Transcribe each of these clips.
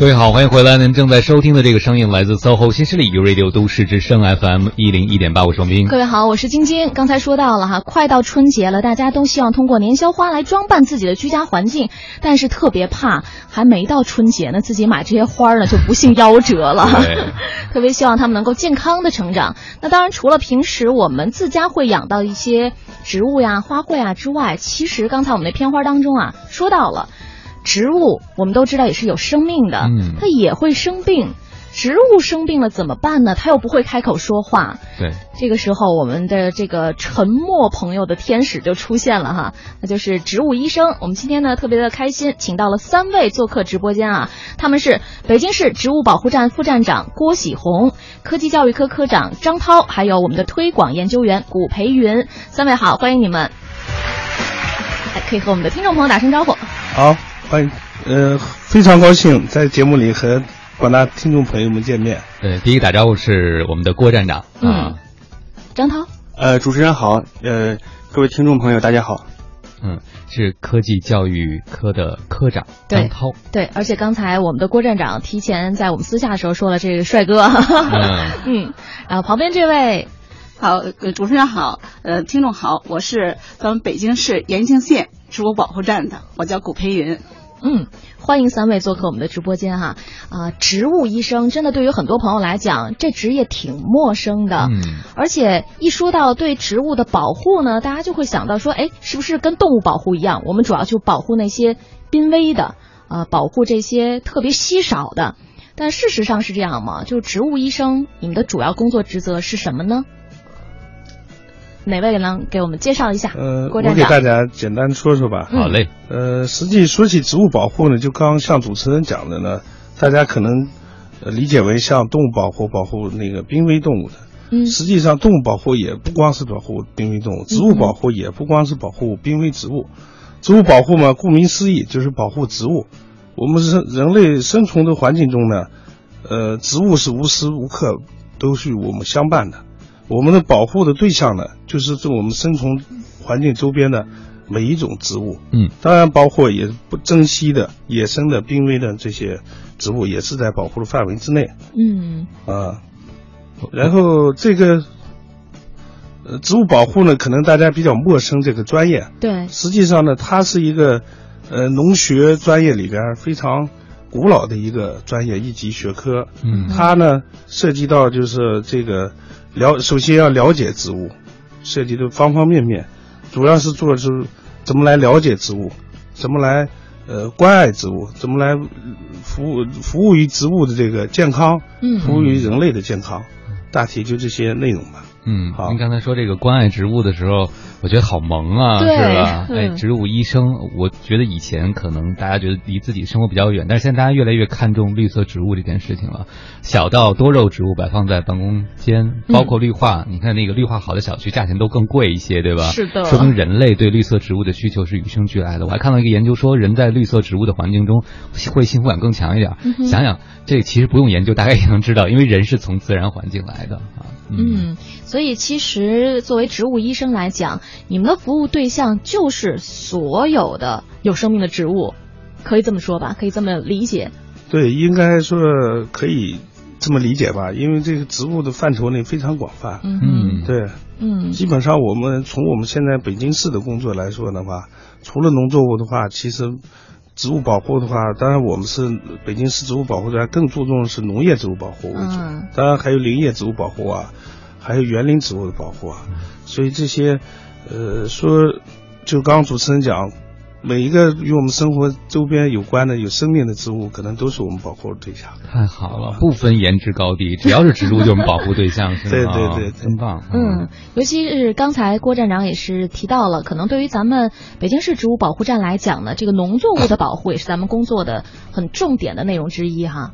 各位好，欢迎回来。您正在收听的这个声音来自 SOHO 新势力 U Radio 都市之声 FM 一零一点八，我是王斌。各位好，我是晶晶。刚才说到了哈，快到春节了，大家都希望通过年宵花来装扮自己的居家环境，但是特别怕还没到春节呢，自己买这些花呢就不幸夭折了。特别希望他们能够健康的成长。那当然，除了平时我们自家会养到一些植物呀、花卉啊之外，其实刚才我们那片花当中啊说到了。植物我们都知道也是有生命的，嗯，它也会生病。植物生病了怎么办呢？它又不会开口说话。对，这个时候我们的这个沉默朋友的天使就出现了哈，那就是植物医生。我们今天呢特别的开心，请到了三位做客直播间啊，他们是北京市植物保护站副站长郭喜红、科技教育科科长张涛，还有我们的推广研究员谷培云。三位好，欢迎你们。可以和我们的听众朋友打声招呼。好。欢迎，呃，非常高兴在节目里和广大听众朋友们见面。呃，第一个打招呼是我们的郭站长啊，张涛。呃，主持人好，呃，各位听众朋友大家好。嗯，是科技教育科的科长张涛。对，而且刚才我们的郭站长提前在我们私下的时候说了，这个帅哥。嗯，然 后旁边这位，好，主持人好，呃，听众好，我是咱们北京市延庆县植物保护站的，我叫古培云。嗯，欢迎三位做客我们的直播间哈啊！植物医生真的对于很多朋友来讲，这职业挺陌生的。嗯，而且一说到对植物的保护呢，大家就会想到说，哎，是不是跟动物保护一样？我们主要就保护那些濒危的啊，保护这些特别稀少的。但事实上是这样吗？就是植物医生，你们的主要工作职责是什么呢？哪位能给我们介绍一下？呃，我给大家简单说说吧。好嘞。呃，实际说起植物保护呢，就刚像主持人讲的呢，大家可能理解为像动物保护保护那个濒危动物的。嗯。实际上，动物保护也不光是保护濒危动物，植物保护也不光是保护濒危植物。植物保护嘛，顾名思义就是保护植物。我们是人类生存的环境中呢，呃，植物是无时无刻都是与我们相伴的。我们的保护的对象呢，就是在我们生存环境周边的每一种植物，嗯，当然包括也不珍惜的野生的濒危的这些植物，也是在保护的范围之内，嗯，啊，然后这个，呃，植物保护呢，可能大家比较陌生这个专业，对，实际上呢，它是一个，呃，农学专业里边非常古老的一个专业一级学科，嗯，它呢涉及到就是这个。了，首先要了解植物，涉及的方方面面，主要是做是怎么来了解植物，怎么来呃关爱植物，怎么来服务服务于植物的这个健康，嗯，服务于人类的健康，大体就这些内容吧。嗯，好。您刚才说这个关爱植物的时候，我觉得好萌啊，是吧？哎，植物医生，我觉得以前可能大家觉得离自己生活比较远，但是现在大家越来越看重绿色植物这件事情了。小到多肉植物摆放在办公间，包括绿化，你看那个绿化好的小区，价钱都更贵一些，对吧？是的。说明人类对绿色植物的需求是与生俱来的。我还看到一个研究说，人在绿色植物的环境中会幸福感更强一点。想想这其实不用研究，大概也能知道，因为人是从自然环境来的啊。嗯，所以其实作为植物医生来讲，你们的服务对象就是所有的有生命的植物，可以这么说吧？可以这么理解？对，应该说可以这么理解吧？因为这个植物的范畴呢非常广泛。嗯，对，嗯，基本上我们从我们现在北京市的工作来说的话，除了农作物的话，其实植物保护的话，当然我们是北京市植物保护站更注重的是农业植物保护为主，当然还有林业植物保护啊。还有园林植物的保护啊，所以这些，呃，说，就刚刚主持人讲，每一个与我们生活周边有关的有生命的植物，可能都是我们保护的对象。太好了，不分颜值高低，只要是植物，就是我们保护对象，是吗？对对对，真棒。嗯，尤其是刚才郭站长也是提到了，可能对于咱们北京市植物保护站来讲呢，这个农作物的保护也是咱们工作的很重点的内容之一哈。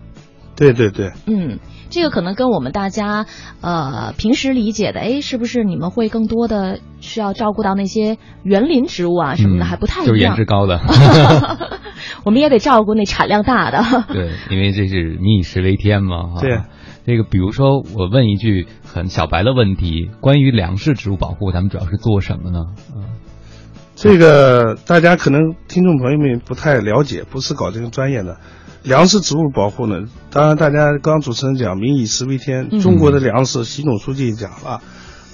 对对对，嗯。这个可能跟我们大家，呃，平时理解的，哎，是不是你们会更多的需要照顾到那些园林植物啊什么的，还不太一样。就是颜值高的，我们也得照顾那产量大的。对，因为这是民以食为天嘛。对，这个比如说，我问一句很小白的问题，关于粮食植物保护，咱们主要是做什么呢？嗯这个大家可能听众朋友们不太了解，不是搞这个专业的。粮食植物保护呢，当然大家刚刚主持人讲“民以食为天”，中国的粮食，习总书记讲了，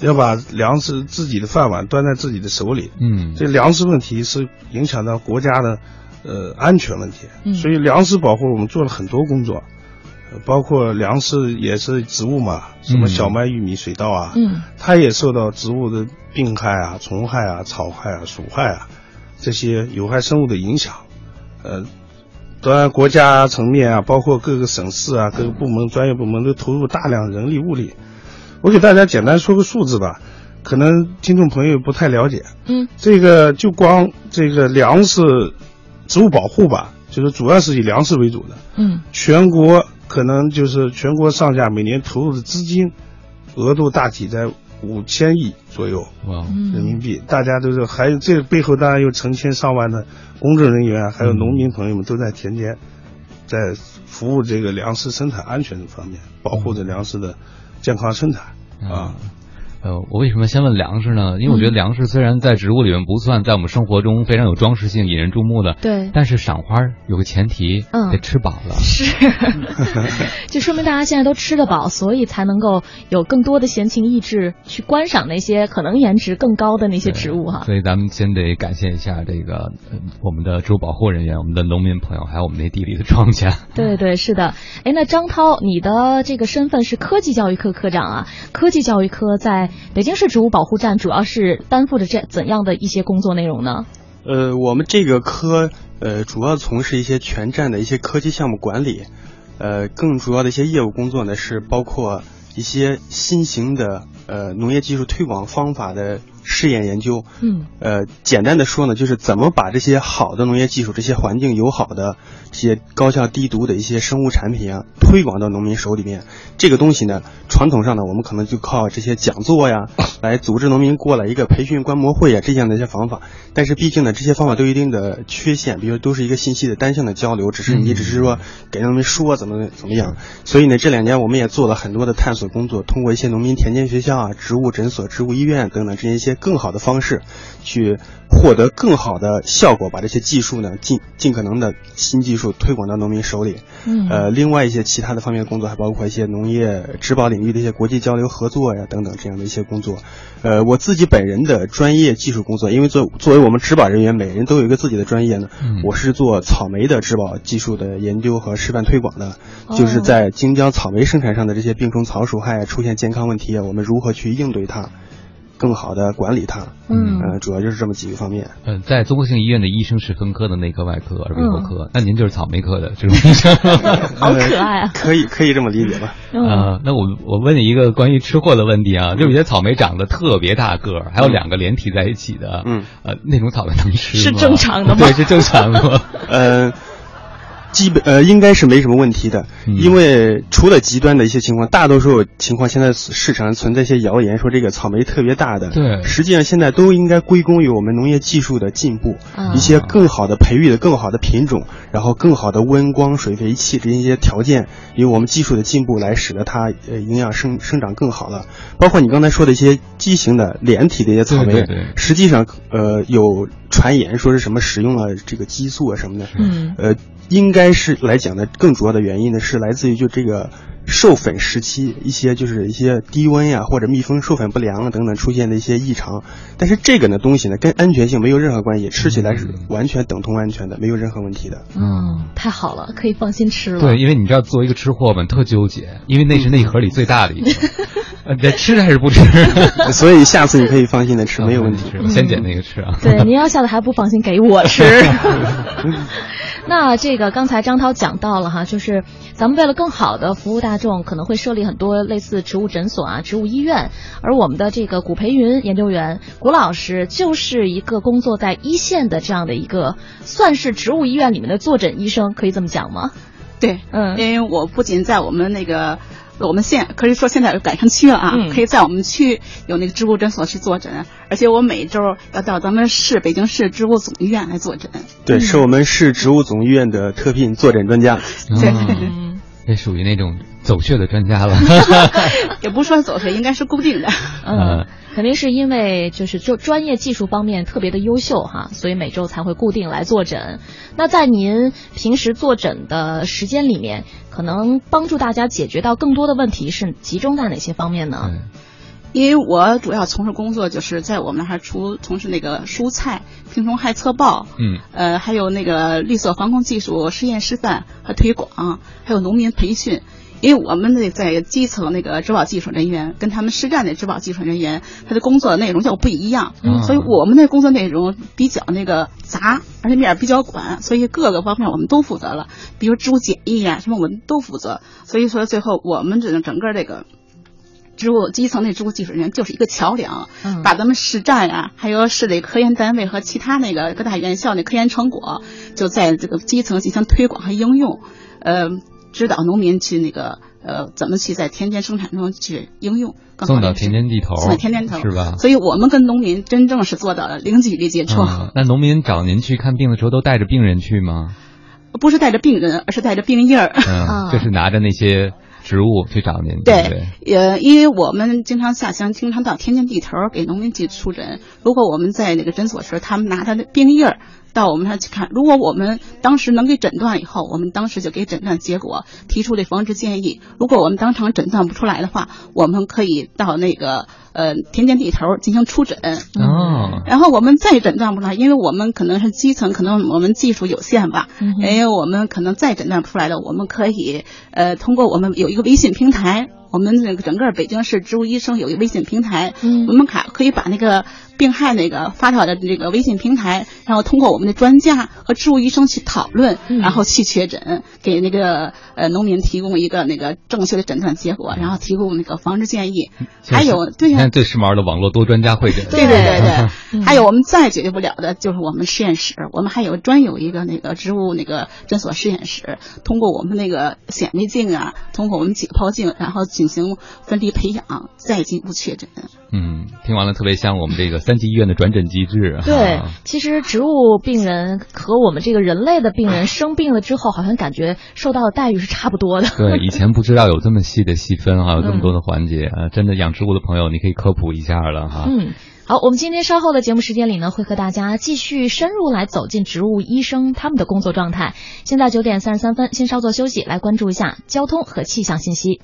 要把粮食自己的饭碗端在自己的手里。嗯，这粮食问题是影响到国家的呃安全问题，嗯。所以粮食保护我们做了很多工作，包括粮食也是植物嘛，什么小麦、玉米、水稻啊，嗯，它也受到植物的病害啊、虫害啊、草害啊、鼠害啊这些有害生物的影响，呃。当然，国家层面啊，包括各个省市啊，各个部门、专业部门都投入大量人力物力。我给大家简单说个数字吧，可能听众朋友不太了解。嗯，这个就光这个粮食植物保护吧，就是主要是以粮食为主的。嗯，全国可能就是全国上下每年投入的资金额度大体在五千亿左右，哇，人民币。大家都是还有这背后当然有成千上万的。工作人员还有农民朋友们都在田间，在服务这个粮食生产安全的方面，保护着粮食的健康生产啊。呃，我为什么先问粮食呢？因为我觉得粮食虽然在植物里面不算在我们生活中非常有装饰性、引人注目的，对，但是赏花有个前提，嗯，得吃饱了。是，就说明大家现在都吃得饱，所以才能够有更多的闲情逸致去观赏那些可能颜值更高的那些植物哈。所以咱们先得感谢一下这个我们的植物保护人员、我们的农民朋友，还有我们那地里的庄稼。对对是的，哎，那张涛，你的这个身份是科技教育科科长啊，科技教育科在。北京市植物保护站主要是担负着这怎样的一些工作内容呢？呃，我们这个科呃主要从事一些全站的一些科技项目管理，呃，更主要的一些业务工作呢是包括一些新型的呃农业技术推广方法的试验研究。嗯，呃，简单的说呢，就是怎么把这些好的农业技术、这些环境友好的、这些高效低毒的一些生物产品啊，推广到农民手里面。这个东西呢，传统上呢，我们可能就靠这些讲座呀，来组织农民过来一个培训观摩会啊，这样的一些方法。但是毕竟呢，这些方法都有一定的缺陷，比如都是一个信息的单向的交流，只是你只是说给农民说怎么怎么样。所以呢，这两年我们也做了很多的探索工作，通过一些农民田间学校啊、植物诊所、植物医院等等这些一些更好的方式，去获得更好的效果，把这些技术呢尽尽可能的新技术推广到农民手里。嗯，呃，另外一些其他的方面工作还包括一些农。业植保领域的一些国际交流合作呀，等等这样的一些工作，呃，我自己本人的专业技术工作，因为作作为我们植保人员，每人都有一个自己的专业呢，嗯我是做草莓的植保技术的研究和示范推广的，就是在京郊草莓生产上的这些病虫草鼠害出现健康问题，我们如何去应对它。更好的管理它，嗯，呃，主要就是这么几个方面。嗯，在综合性医院的医生是分科的内科、外科、耳鼻喉科，那您就是草莓科的这种医生，好可爱啊！可以可以这么理解吧？啊，那我我问你一个关于吃货的问题啊，就有些草莓长得特别大个儿，还有两个连体在一起的，嗯，呃，那种草莓能吃吗？是正常的吗？对，是正常的。呃。基本呃应该是没什么问题的，因为除了极端的一些情况，大多数情况现在市场上存在一些谣言，说这个草莓特别大的，对，实际上现在都应该归功于我们农业技术的进步，一些更好的培育的更好的品种，然后更好的温光水肥气这些条件，因为我们技术的进步来使得它呃营养生生长更好了。包括你刚才说的一些畸形的连体的一些草莓，实际上呃有传言说是什么使用了这个激素啊什么的，嗯，呃。应该是来讲呢更主要的原因呢，是来自于就这个授粉时期一些就是一些低温呀或者蜜蜂授粉不良啊等等出现的一些异常。但是这个呢东西呢跟安全性没有任何关系，吃起来是完全等同安全的，没有任何问题的。嗯，太好了，可以放心吃了。对，因为你知道作为一个吃货们特纠结，因为那是那一盒里最大的一个，呃，吃还是不吃？所以下次你可以放心的吃，没有问题。先捡那个吃啊。对，您要下次还不放心给我吃。那这个刚才张涛讲到了哈，就是咱们为了更好的服务大众，可能会设立很多类似植物诊所啊、植物医院。而我们的这个古培云研究员古老师，就是一个工作在一线的这样的一个，算是植物医院里面的坐诊医生，可以这么讲吗？对，嗯，因为我不仅在我们那个。我们现可以说现在改成区了啊，可以在我们区有那个植物诊所去坐诊，而且我每周要到咱们市北京市植物总医院来坐诊。对，是我们市植物总医院的特聘坐诊专家。对，这属于那种走穴的专家了，也不说走穴，应该是固定的。嗯，肯定是因为就是就专业技术方面特别的优秀哈，所以每周才会固定来坐诊。那在您平时坐诊的时间里面，可能帮助大家解决到更多的问题是集中在哪些方面呢？因为我主要从事工作就是在我们那还出从事那个蔬菜病虫害测报，嗯，呃，还有那个绿色防控技术试验示范和推广，还有农民培训。因为我们那在基层那个植保技术人员跟他们实战的植保技术人员，他的工作内容就不一样，嗯所以我们的工作内容比较那个杂，而且面比较广，所以各个方面我们都负责了。比如植物检疫呀什么，我们都负责。所以说最后我们整整个这个。植物基层的植物技术人员就是一个桥梁，把咱们市站呀，还有市里科研单位和其他那个各大院校的科研成果，就在这个基层进行推广和应用，呃，指导农民去那个呃怎么去在田间生产中去应用，送到田间地头，送到田间头是吧？所以我们跟农民真正是做到了零距离接触。那农民找您去看病的时候，都带着病人去吗？不是带着病人，而是带着病印儿。嗯，就是拿着那些。植物去找您，对，呃，因为我们经常下乡，经常到田间地头给农民去出诊。如果我们在那个诊所时，他们拿他的病叶儿。到我们那去看，如果我们当时能给诊断以后，我们当时就给诊断结果，提出的防治建议。如果我们当场诊断不出来的话，我们可以到那个呃田间地头进行初诊。哦。然后我们再诊断不出来，因为我们可能是基层，可能我们技术有限吧，因为我们可能再诊断不出来的，我们可以呃通过我们有一个微信平台。我们那个整个北京市植物医生有一个微信平台，我们卡可以把那个病害那个发到的这个微信平台，然后通过我们的专家和植物医生去讨论，然后去确诊，给那个呃农民提供一个那个正确的诊断结果，然后提供那个防治建议。还有，对现在最时髦的网络多专家会诊。对对对对，还有我们再解决不了的就是我们实验室，我们还有专有一个那个植物那个诊所实验室，通过我们那个显微镜啊，通过我们解剖镜，然后。进行分离培养，再进一步确诊。嗯，听完了特别像我们这个三级医院的转诊机制。对，其实植物病人和我们这个人类的病人生病了之后，好像感觉受到的待遇是差不多的。对，以前不知道有这么细的细分哈，有这么多的环节啊，真的养植物的朋友，你可以科普一下了哈。嗯，好，我们今天稍后的节目时间里呢，会和大家继续深入来走进植物医生他们的工作状态。现在九点三十三分，先稍作休息，来关注一下交通和气象信息。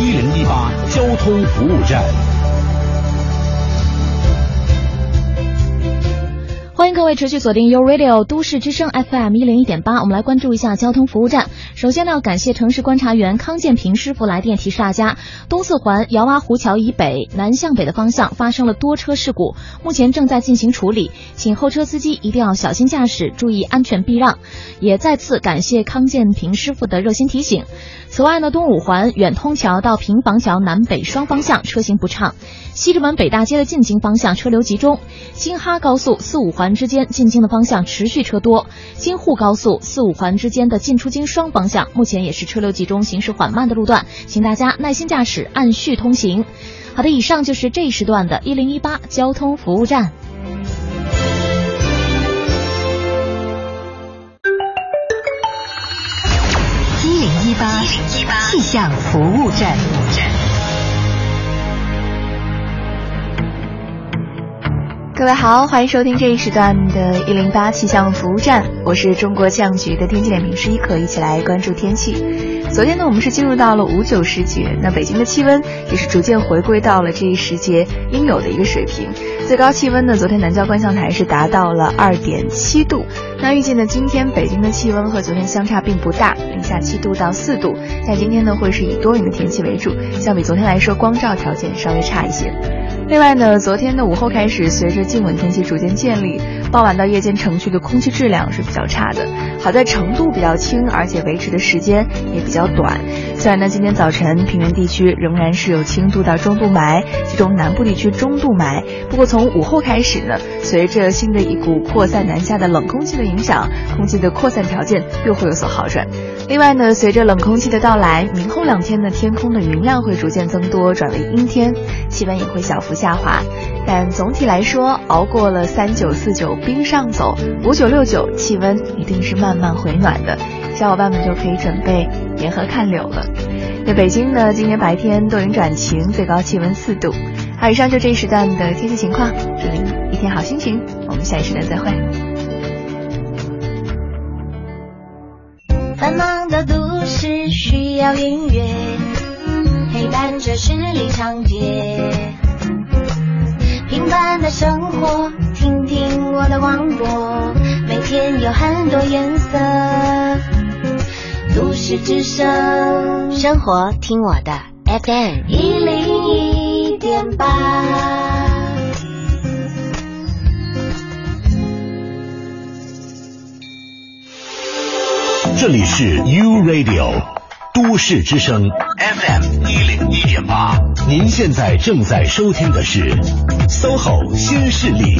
一零一八交通服务站。欢迎各位持续锁定 u Radio 都市之声 FM 一零一点八，我们来关注一下交通服务站。首先呢，感谢城市观察员康建平师傅来电提示大家，东四环姚洼湖桥以北南向北的方向发生了多车事故，目前正在进行处理，请后车司机一定要小心驾驶，注意安全避让。也再次感谢康建平师傅的热心提醒。此外呢，东五环远通桥到平房桥南北双方向车行不畅，西直门北大街的进京方向车流集中，京哈高速四五环。之间进京的方向持续车多，京沪高速四五环之间的进出京双方向目前也是车流集中、行驶缓慢的路段，请大家耐心驾驶，按序通行。好的，以上就是这一时段的一零一八交通服务站。气象服务站。各位好，欢迎收听这一时段的“一零八气象服务站”，我是中国气象局的天气点评师一可，一起来关注天气。昨天呢，我们是进入到了五九时节，那北京的气温也是逐渐回归到了这一时节应有的一个水平。最高气温呢，昨天南郊观象台是达到了二点七度。那预计呢，今天北京的气温和昨天相差并不大，零下七度到四度。但今天呢，会是以多云的天气为主，相比昨天来说，光照条件稍微差一些。另外呢，昨天的午后开始，随着静稳天气逐渐建立，傍晚到夜间城区的空气质量是比较差的。好在程度比较轻，而且维持的时间也比较短。虽然呢，今天早晨平原地区仍然是有轻度到中度霾，其中南部地区中度霾。不过从午后开始呢，随着新的一股扩散南下的冷空气的影响，空气的扩散条件又会有所好转。另外呢，随着冷空气的到来，明后两天呢，天空的云量会逐渐增多，转为阴天，气温也会小幅下滑。但总体来说，熬过了三九四九冰上走，五九六九，气温一定是慢慢回暖的，小伙伴们就可以准备沿河看柳了。在北京呢，今天白天多云转晴，最高气温四度。好，以上就这一时段的天气情况，祝您一天好心情，我们下一时段再会。繁忙的都市需要音乐，陪伴着十里长街。平凡的生活，听听我的广播，每天有很多颜色。都市之声，生活听我的 FM 一零一点八。这里是 U Radio 都市之声 FM 一零一点八，您现在正在收听的是 SOHO 新势力。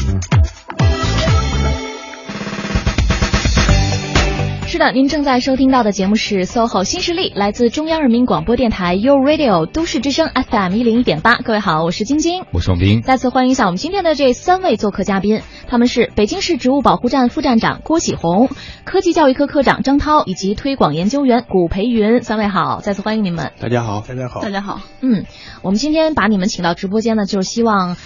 是的，您正在收听到的节目是 SOHO 新势力，来自中央人民广播电台 u Radio 都市之声 FM 一零一点八。各位好，我是晶晶，我是王斌。再次欢迎一下我们今天的这三位做客嘉宾，他们是北京市植物保护站副站长郭启红、科技教育科科长张涛以及推广研究员谷培云。三位好，再次欢迎你们。大家好，大家好，大家好。嗯，我们今天把你们请到直播间呢，就是希望。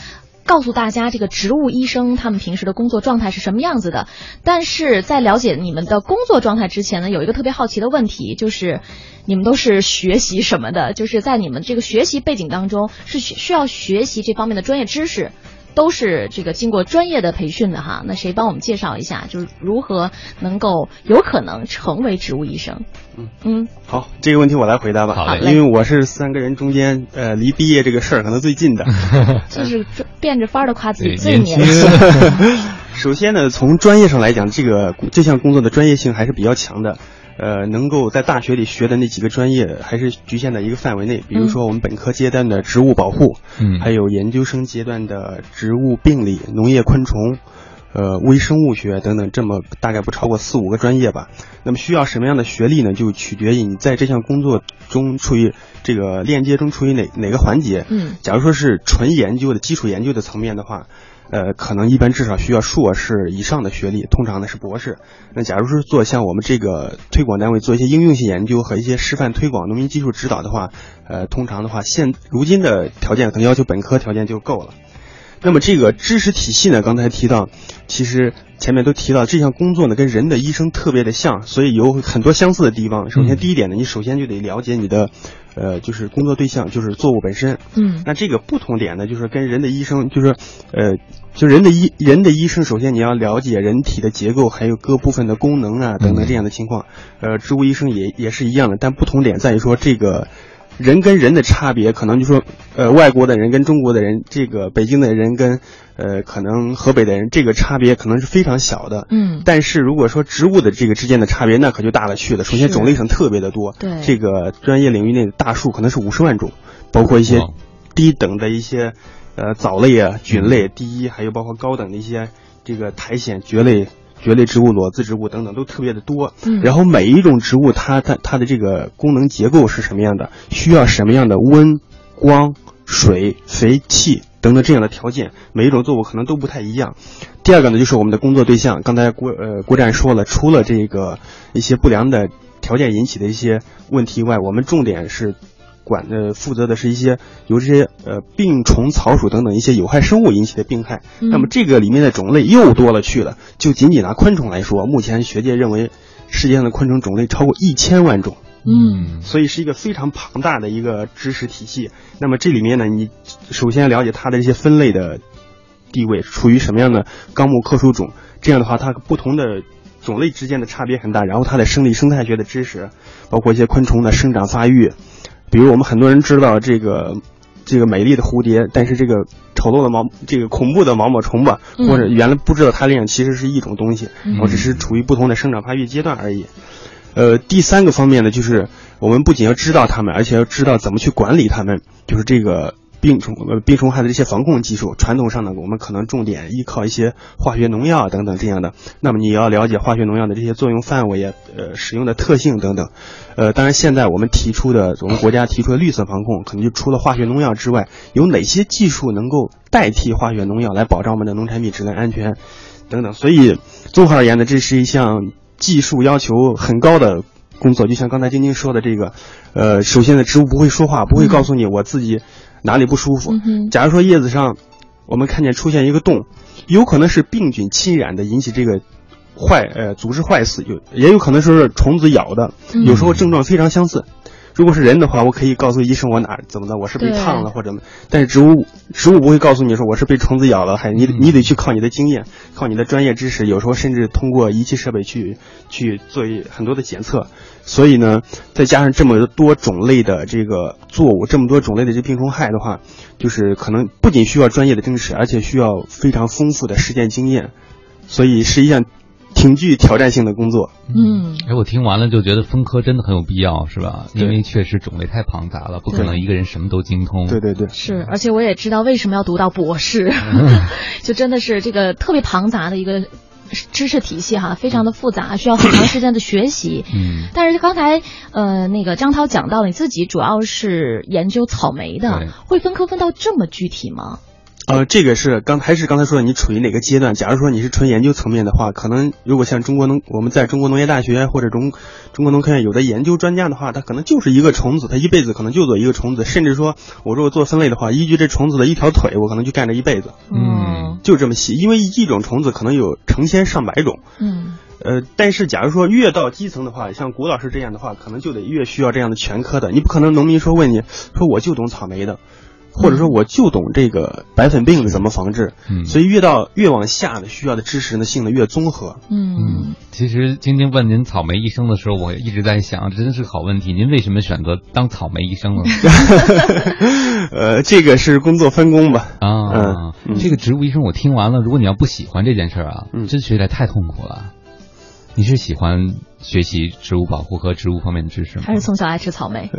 告诉大家，这个植物医生他们平时的工作状态是什么样子的？但是在了解你们的工作状态之前呢，有一个特别好奇的问题，就是你们都是学习什么的？就是在你们这个学习背景当中，是需要学习这方面的专业知识。都是这个经过专业的培训的哈，那谁帮我们介绍一下，就是如何能够有可能成为植物医生？嗯嗯，好，这个问题我来回答吧。好因为我是三个人中间，呃，离毕业这个事儿可能最近的。就是变着法儿的夸自己最年轻。首先呢，从专业上来讲，这个这项工作的专业性还是比较强的。呃，能够在大学里学的那几个专业，还是局限在一个范围内。比如说，我们本科阶段的植物保护，嗯，还有研究生阶段的植物病理、农业昆虫，呃，微生物学等等，这么大概不超过四五个专业吧。那么需要什么样的学历呢？就取决于你在这项工作中处于这个链接中处于哪哪个环节。嗯，假如说是纯研究的基础研究的层面的话。呃，可能一般至少需要硕士以上的学历，通常呢是博士。那假如是做像我们这个推广单位做一些应用性研究和一些示范推广、农民技术指导的话，呃，通常的话，现如今的条件可能要求本科条件就够了。那么这个知识体系呢，刚才提到，其实前面都提到这项工作呢跟人的医生特别的像，所以有很多相似的地方。首先第一点呢，你首先就得了解你的。呃，就是工作对象就是作物本身，嗯，那这个不同点呢，就是跟人的医生，就是，呃，就人的医人的医生，首先你要了解人体的结构，还有各部分的功能啊等等这样的情况，呃，植物医生也也是一样的，但不同点在于说这个。人跟人的差别，可能就说，呃，外国的人跟中国的人，这个北京的人跟，呃，可能河北的人，这个差别可能是非常小的。嗯。但是如果说植物的这个之间的差别，那可就大了去了。首先种类上特别的多。对。这个专业领域内的大树可能是五十万种，包括一些低等的一些，呃，藻类啊、菌类，第一，还有包括高等的一些这个苔藓、蕨类。蕨类植物、裸子植物等等都特别的多，嗯，然后每一种植物它它它的这个功能结构是什么样的，需要什么样的温、光、水、肥、气等等这样的条件，每一种作物可能都不太一样。第二个呢，就是我们的工作对象，刚才郭呃郭战说了，除了这个一些不良的条件引起的一些问题以外，我们重点是。管的负责的是一些由这些呃病虫、草鼠等等一些有害生物引起的病害，那么这个里面的种类又多了去了。就仅仅拿昆虫来说，目前学界认为世界上的昆虫种类超过一千万种，嗯，所以是一个非常庞大的一个知识体系。那么这里面呢，你首先了解它的这些分类的地位，处于什么样的纲目科属种，这样的话它不同的种类之间的差别很大。然后它的生理生态学的知识，包括一些昆虫的生长发育。比如我们很多人知道这个，这个美丽的蝴蝶，但是这个丑陋的毛，这个恐怖的毛毛虫吧，或者原来不知道它俩其实是一种东西，然后只是处于不同的生长发育阶段而已。呃，第三个方面呢，就是我们不仅要知道它们，而且要知道怎么去管理它们，就是这个。病虫呃病虫害的这些防控技术，传统上呢，我们可能重点依靠一些化学农药等等这样的。那么你要了解化学农药的这些作用范围，呃使用的特性等等。呃，当然现在我们提出的，我们国家提出的绿色防控，可能就除了化学农药之外，有哪些技术能够代替化学农药来保障我们的农产品质量安全？等等。所以综合而言呢，这是一项技术要求很高的工作。就像刚才晶晶说的这个，呃，首先呢，植物不会说话，不会告诉你我自己 哪里不舒服。假如说叶子上我们看见出现一个洞，有可能是病菌侵染的，引起这个。坏呃，组织坏死有，也有可能是虫子咬的，有时候症状非常相似。如果是人的话，我可以告诉医生我哪怎么的，我是被烫了或者，但是植物植物不会告诉你说我是被虫子咬了，还你你得去靠你的经验，靠你的专业知识，有时候甚至通过仪器设备去去做很多的检测。所以呢，再加上这么多种类的这个作物，这么多种类的这病虫害的话，就是可能不仅需要专业的知识，而且需要非常丰富的实践经验，所以是一项。挺具挑战性的工作，嗯，哎，我听完了就觉得分科真的很有必要，是吧？因为确实种类太庞杂了，不可能一个人什么都精通。对对对，是，而且我也知道为什么要读到博士，就真的是这个特别庞杂的一个知识体系哈，非常的复杂，需要很长时间的学习。嗯，但是刚才呃那个张涛讲到，你自己主要是研究草莓的，会分科分到这么具体吗？呃，这个是刚还是刚才说的，你处于哪个阶段？假如说你是纯研究层面的话，可能如果像中国农，我们在中国农业大学或者中中国农科院有的研究专家的话，他可能就是一个虫子，他一辈子可能就做一个虫子，甚至说我如果做分类的话，依据这虫子的一条腿，我可能就干这一辈子。嗯，就这么细，因为一种虫子可能有成千上百种。嗯，呃，但是假如说越到基层的话，像谷老师这样的话，可能就得越需要这样的全科的，你不可能农民说问你说我就懂草莓的。或者说我就懂这个白粉病怎么防治，嗯，所以越到越往下的需要的知识呢性的越综合，嗯，其实晶晶问您草莓医生的时候，我一直在想，真的是个好问题，您为什么选择当草莓医生呢？呃，这个是工作分工吧，啊，这个植物医生我听完了，如果你要不喜欢这件事儿啊，真学起来太痛苦了。你是喜欢学习植物保护和植物方面的知识吗？还是从小爱吃草莓？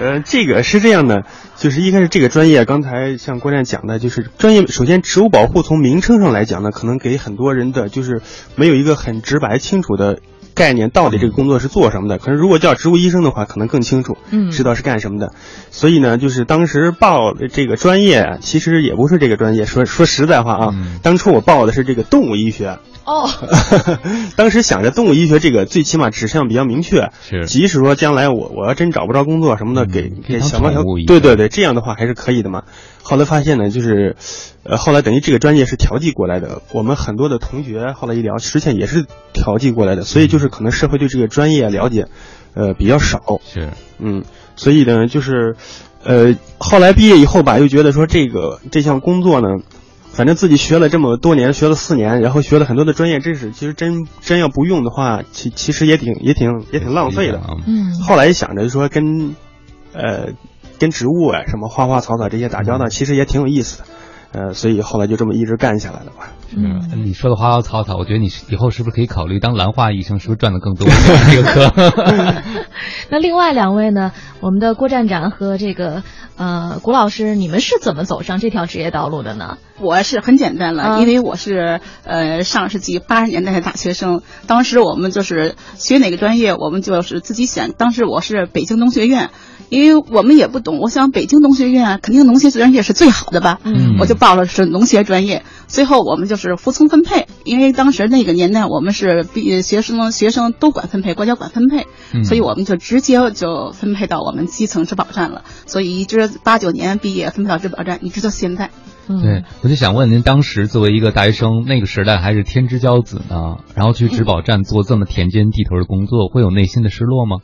呃，这个是这样的，就是一开始这个专业，刚才像郭亮讲的，就是专业。首先，植物保护从名称上来讲呢，可能给很多人的就是没有一个很直白清楚的概念，到底这个工作是做什么的。可是如果叫植物医生的话，可能更清楚，嗯，知道是干什么的。所以呢，就是当时报这个专业，其实也不是这个专业。说说实在话啊，当初我报的是这个动物医学。哦，当时想着动物医学这个最起码指向比较明确，是，即使说将来我我要真找不着工作什么的，给给小猫小狗，对对对，这样的话还是可以的嘛。后来发现呢，就是，呃，后来等于这个专业是调剂过来的，我们很多的同学后来一聊，实际上也是调剂过来的，所以就是可能社会对这个专业了解，呃，比较少，是，嗯，所以呢，就是，呃，后来毕业以后吧，又觉得说这个这项工作呢。反正自己学了这么多年，学了四年，然后学了很多的专业知识，其实真真要不用的话，其其实也挺也挺也挺浪费的。嗯。后来想着说跟，呃，跟植物啊，什么花花草草这些打交道，其实也挺有意思的。呃，所以后来就这么一直干下来了吧。嗯，你说的花花草草，我觉得你以后是不是可以考虑当兰花医生？是不是赚的更多？这个科。那另外两位呢？我们的郭站长和这个呃谷老师，你们是怎么走上这条职业道路的呢？我是很简单了，因为我是呃上世纪八十年代的大学生，当时我们就是学哪个专业，我们就是自己选。当时我是北京农学院。因为我们也不懂，我想北京农学院肯定农学专业是最好的吧，嗯，我就报了是农学专业。最后我们就是服从分配，因为当时那个年代我们是毕学生学生都管分配，国家管分配，所以我们就直接就分配到我们基层植保站了。所以一直八九年毕业分配到植保站，一直到现在。对，我就想问您，当时作为一个大学生，那个时代还是天之骄子呢，然后去植保站做这么田间地头的工作，会有内心的失落吗？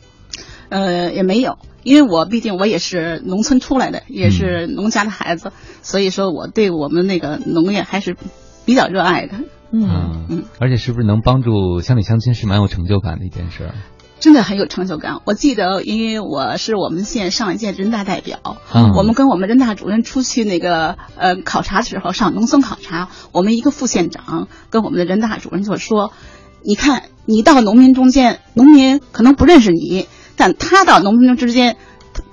呃，也没有，因为我毕竟我也是农村出来的，也是农家的孩子，所以说我对我们那个农业还是比较热爱的。嗯嗯，而且是不是能帮助乡里乡亲是蛮有成就感的一件事？真的很有成就感。我记得，因为我是我们县上一届人大代表，我们跟我们人大主任出去那个呃考察的时候，上农村考察，我们一个副县长跟我们的人大主任就说：“你看，你到农民中间，农民可能不认识你。”但他到农民之间，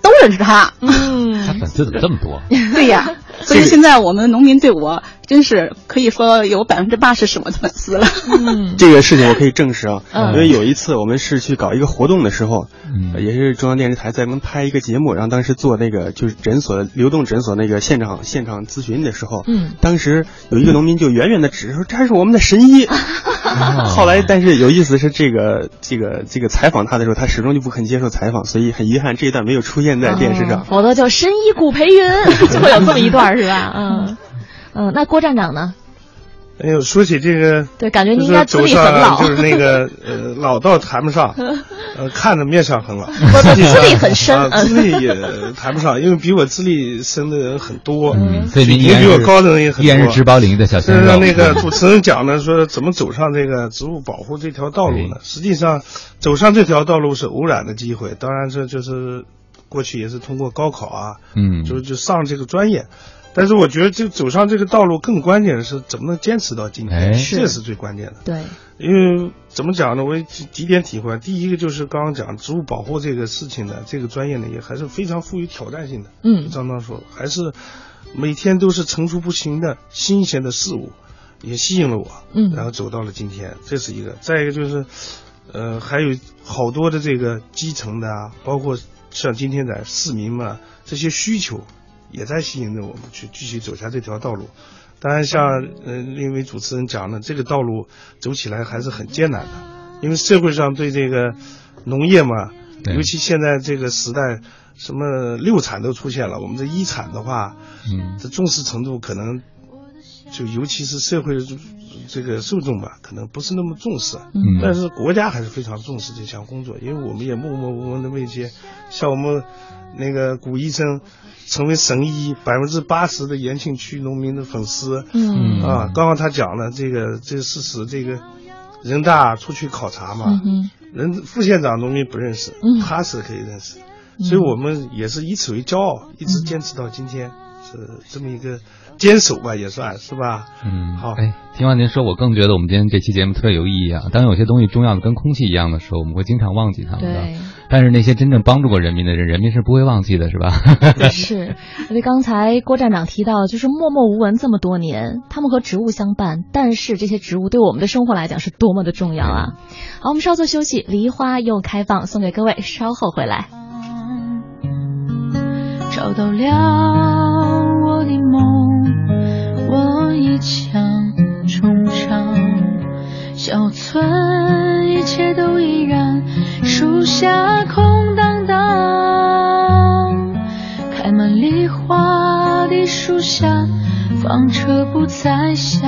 都认识他。嗯，他粉丝怎么这么多？对呀，所以现在我们农民对我真是可以说有百分之八十是我的粉丝了。嗯，这个事情我可以证实啊，嗯因为有一次我们是去搞一个活动的时候，嗯也是中央电视台在我们拍一个节目，然后当时做那个就是诊所流动诊所那个现场现场咨询的时候，嗯，当时有一个农民就远远的指着说这是我们的神医。后来，但是有意思是这个这个这个采访他的时候，他始终就不肯接受采访，所以很遗憾这一段没有出现在电视上。哦否则就深医古培云，就会有这么一段是吧？嗯嗯，那郭站长呢？哎呦，说起这个，对，感觉您就是应该资走上历很老，就是那个呃，老倒谈不上，呃，看着面上很老，不实际上资历很深资历也谈不上，因为比我资历深的人很多，嗯，所以您依水然是平比我高的人也很多。依然是植保领域的小鲜肉。就是那个主持人讲的说怎么走上这个植物保护这条道路呢？实际上，走上这条道路是偶然的机会，当然这就是过去也是通过高考啊，嗯，就就上这个专业。但是我觉得，就走上这个道路，更关键的是怎么能坚持到今哎天，是这是最关键的。对，因为怎么讲呢？我有几几点体会。第一个就是刚刚讲植物保护这个事情呢，这个专业呢也还是非常富于挑战性的。嗯张张说，还是每天都是层出不穷的新鲜的事物，也吸引了我。嗯然后走到了今天，这是一个。再一个就是，呃，还有好多的这个基层的啊，包括像今天的市民们，这些需求也在吸引着我们去继续走下这条道路。当然像，呃，另一位主持人讲的，这个道路走起来还是很艰难的，因为社会上对这个农业嘛，尤其现在这个时代，什么六产都出现了，我们这一产的话，嗯这重视程度可能就尤其是社会这个受众吧，可能不是那么重视。嗯但是国家还是非常重视这项工作，因为我们也默默无闻的为一些像我们那个古医生成为神医，百分之八十的延庆区农民的粉丝。嗯啊，刚刚他讲了这个这个事实，这个人大出去考察嘛，嗯人副县长农民不认识，嗯他是可以认识，所以我们也是以此为骄傲，一直坚持到今天，是这么一个坚守吧，也算是吧。嗯，好哎，听完您说，我更觉得我们今天这期节目特别有意义啊。当有些东西重要的跟空气一样的时候，我们会经常忘记它们的对。但是那些真正帮助过人民的人，人民是不会忘记的，是吧？是，因为刚才郭站长提到，就是默默无闻这么多年，他们和植物相伴，但是这些植物对我们的生活来讲是多么的重要啊！好，我们稍作休息，梨花又开放，送给各位，稍后回来。找到了下，房车不再响。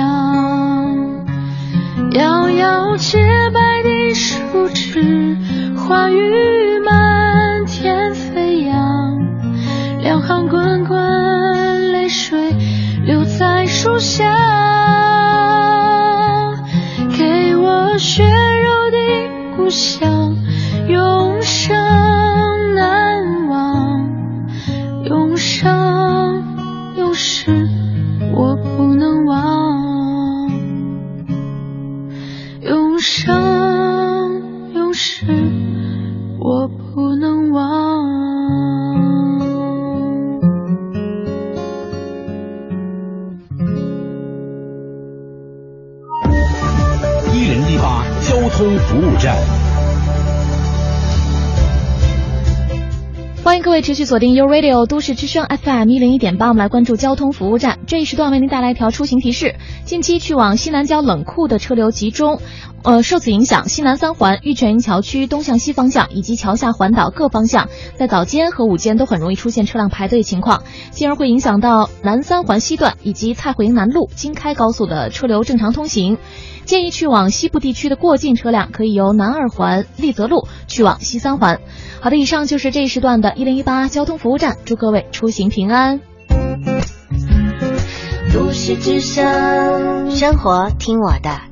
继续锁定 U Radio 都市之声 FM 一零一点八，我们来关注交通服务站。这一时段为您带来一条出行提示：近期去往西南郊冷库的车流集中，呃，受此影响，西南三环玉泉营桥区东向西方向以及桥下环岛各方向，在早间和午间都很容易出现车辆排队情况，进而会影响到南三环西段以及太湖营南路京开高速的车流正常通行。建议去往西部地区的过境车辆可以由南二环立泽路去往西三环。好的，以上就是这一时段的一零一八交通服务站，祝各位出行平安。都市之声，生活听我的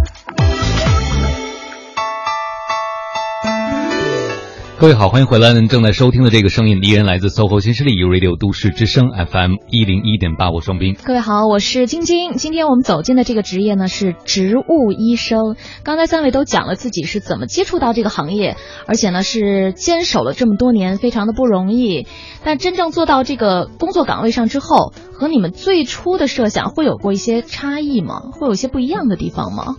各位好，欢迎回来。您正在收听的这个声音，依然来自 SOHO 新势力 Radio 都市之声 FM 一零一点八。我双斌。各位好，我是晶晶。今天我们走进的这个职业呢是植物医生。刚才三位都讲了自己是怎么接触到这个行业，而且呢是坚守了这么多年，非常的不容易。但真正做到这个工作岗位上之后，和你们最初的设想会有过一些差异吗？会有一些不一样的地方吗？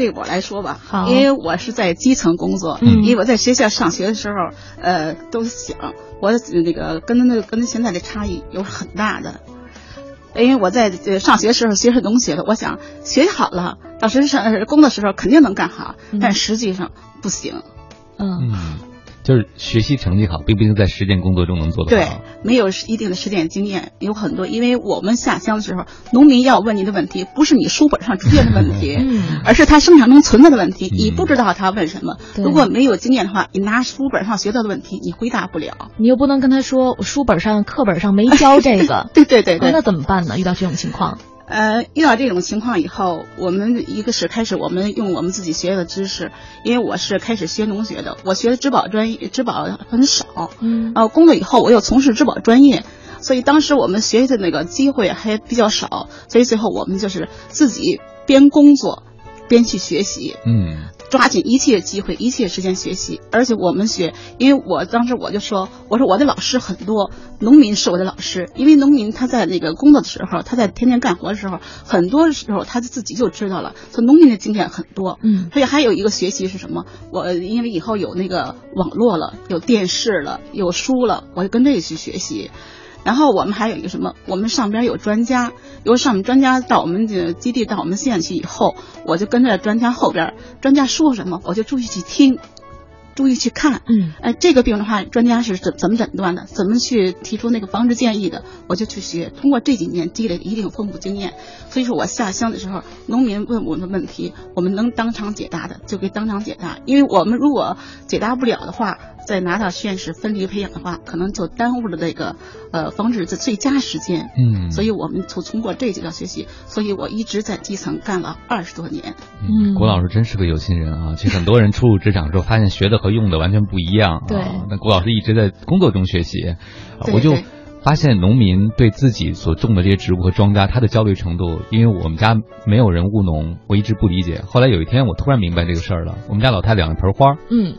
对我来说吧，因为我是在基层工作，嗯，因为我在学校上学的时候，呃，都想我那个跟那跟现在的差异有很大的，因为我在上学时候学是农学的，我想学习好了，到时上工作时候肯定能干好，但实际上不行，嗯。就是学习成绩好，并不一定在实践工作中能做得好。对，没有一定的实践经验，有很多。因为我们下乡的时候，农民要问你的问题，不是你书本上出现的问题，而是他生产中存在的问题。你不知道他问什么，如果没有经验的话，你拿书本上学到的问题，你回答不了。你又不能跟他说，我书本上、课本上没教这个。对对对对，那怎么办呢？遇到这种情况？呃，遇到这种情况以后，我们一个是开始我们用我们自己学的知识，因为我是开始学农学的，我学的植保专业，植保很少，嗯，然后工作以后我又从事植保专业，所以当时我们学习的那个机会还比较少，所以最后我们就是自己边工作边去学习，嗯。抓紧一切机会，一切时间学习。而且我们学，因为我当时我就说，我说我的老师很多，农民是我的老师。因为农民他在那个工作的时候，他在天天干活的时候，很多时候他自己就知道了。所以农民的经验很多。嗯。所以还有一个学习是什么？我因为以后有那个网络了，有电视了，有书了，我就跟这个去学习。然后我们还有一个什么？我们上边有专家，由上面专家到我们的基地，到我们县去以后，我就跟着专家后边，专家说什么，我就注意去听。注意去看，嗯，哎，这个病的话，专家是怎怎么诊断的？怎么去提出那个防治建议的？我就去学。通过这几年积累一定丰富经验，所以说我下乡的时候，农民问我们的问题，我们能当场解答的就给当场解答。因为我们如果解答不了的话，再拿到实验室分离培养的话，可能就耽误了这个呃防治的最佳时间。嗯，所以我们就通过这几个学习，所以我一直在基层干了二十多年。嗯，郭老师真是个有心人啊！其实很多人初入职场之后，发现学的和用的完全不一样。对，那郭老师一直在工作中学习，我就发现农民对自己所种的这些植物和庄稼，他的焦虑程度，因为我们家没有人务农，我一直不理解。后来有一天，我突然明白这个事儿了。我们家老太养一盆花，嗯，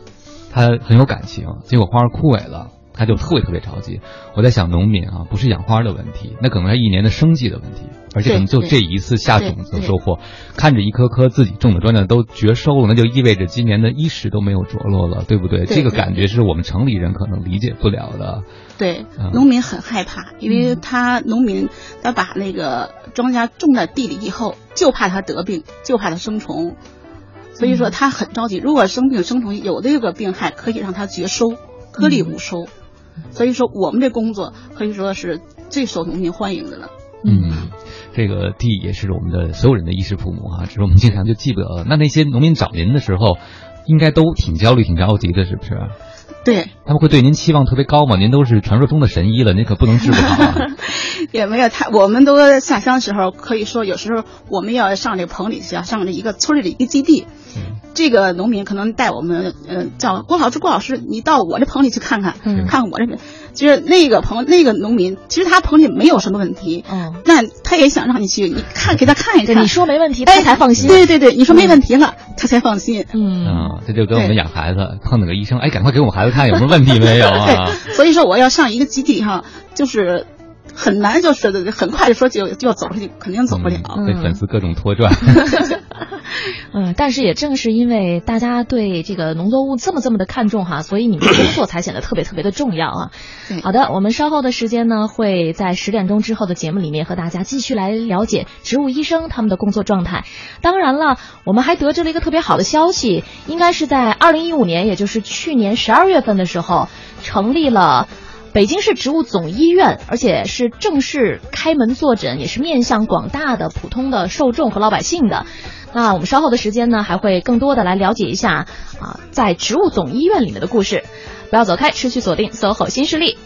她很有感情，结果花儿枯萎了。他就特别特别着急，我在想农民啊，不是养花的问题，那可能是一年的生计的问题，而且可能就这一次下种子收获，看着一颗颗自己种的庄稼都绝收了，那就意味着今年的衣食都没有着落了，对不对？这个感觉是我们城里人可能理解不了的。对，农民很害怕，因为他农民他把那个庄稼种在地里以后，就怕他得病，就怕他生虫，所以说他很着急。如果生病生虫，有的这个病害可以让他绝收，颗粒无收。所以说，我们这工作可以说是最受农民欢迎的了。嗯，这个地也是我们的所有人的衣食父母啊，只是我们经常就记不得。那那些农民找您的时候，应该都挺焦虑、挺着急的，是不是？对。他们会对您期望特别高吗？您都是传说中的神医了，您可不能治不好啊。也没有，他我们都下乡的时候，可以说有时候我们要上这个棚里去，上这一个村里的一个基地。这个农民可能带我们，呃，叫郭老师，郭老师，你到我这棚里去看看，看看我这边。其实那个棚，那个农民，其实他棚里没有什么问题，嗯，那他也想让你去，你看给他看一看。你说没问题，他才放心。对对对，你说没问题了，他才放心。嗯，这就跟我们养孩子碰到个医生，哎，赶快给我们孩子看有什么问题没有啊？所以说我要上一个基地哈，就是。很难，就是很快就说就就要走出去，肯定走不了。被粉丝各种拖拽。嗯，但是也正是因为大家对这个农作物这么这么的看重哈，所以你们的工作才显得特别特别的重要啊。好的，我们稍后的时间呢，会在十点钟之后的节目里面和大家继续来了解植物医生他们的工作状态。当然了，我们还得知了一个特别好的消息，应该是在二零一五年，也就是去年十二月份的时候，成立了。北京市植物总医院，而且是正式开门坐诊，也是面向广大的普通的受众和老百姓的。那我们稍后的时间呢，还会更多的来了解一下啊，在植物总医院里面的故事。不要走开，持续锁定 SOHO 新势力。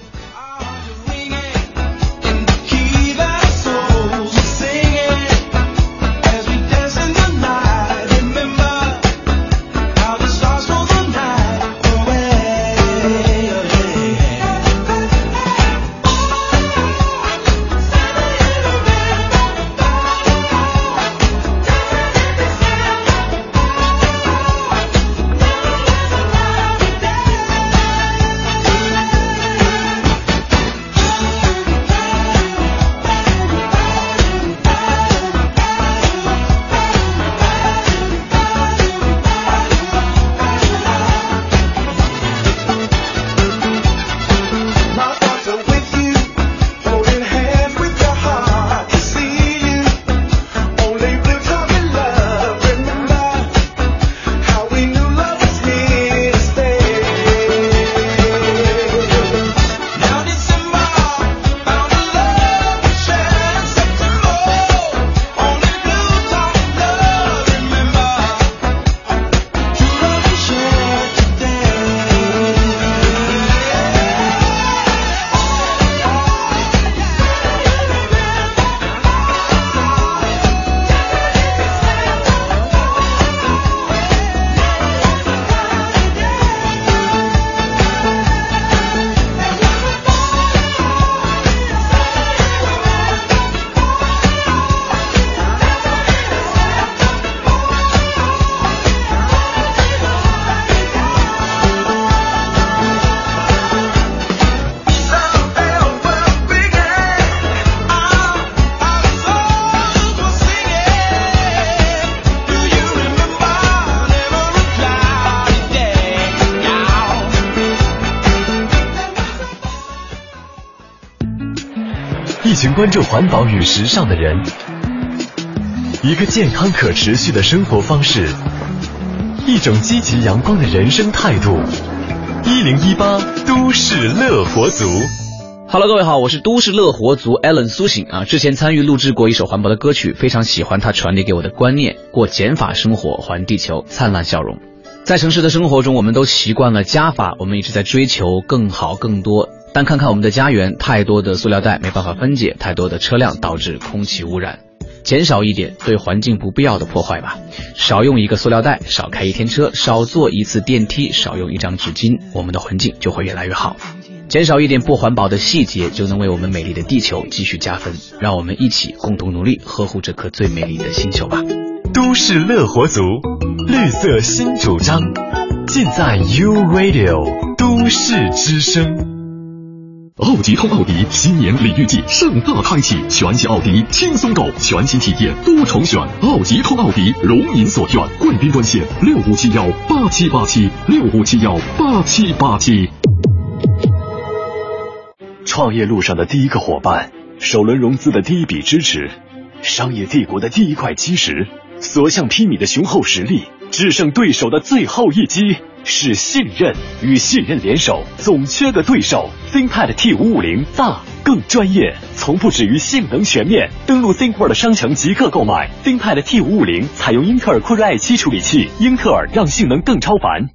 一群关注环保与时尚的人，一个健康可持续的生活方式，一种积极阳光的人生态度。一零一八都市乐活族。Hello，各位好，我是都市乐活族 Allen 苏醒啊。之前参与录制过一首环保的歌曲，非常喜欢他传递给我的观念：过减法生活，还地球灿烂笑容。在城市的生活中，我们都习惯了加法，我们一直在追求更好、更多。但看看我们的家园，太多的塑料袋没办法分解，太多的车辆导致空气污染。减少一点对环境不必要的破坏吧，少用一个塑料袋，少开一天车，少坐一次电梯，少用一张纸巾，我们的环境就会越来越好。减少一点不环保的细节，就能为我们美丽的地球继续加分。让我们一起共同努力，呵护这颗最美丽的星球吧。都市乐活族，绿色新主张，尽在 U Radio 都市之声。奥吉通奥迪新年礼遇季盛大开启，全新奥迪轻松购，全新体验多重选。奥吉通奥迪如您所愿，贵宾专线六五七幺八七八七六五七幺八七八七。创业路上的第一个伙伴，首轮融资的第一笔支持，商业帝国的第一块基石，所向披靡的雄厚实力，制胜对手的最后一击。是信任与信任联手，总缺个对手。ThinkPad T 五五零大更专业，从不止于性能全面。登录 ThinkPad 商城即刻购买 ThinkPad T 五五零，采用英特尔酷睿 i 七处理器，英特尔让性能更超凡。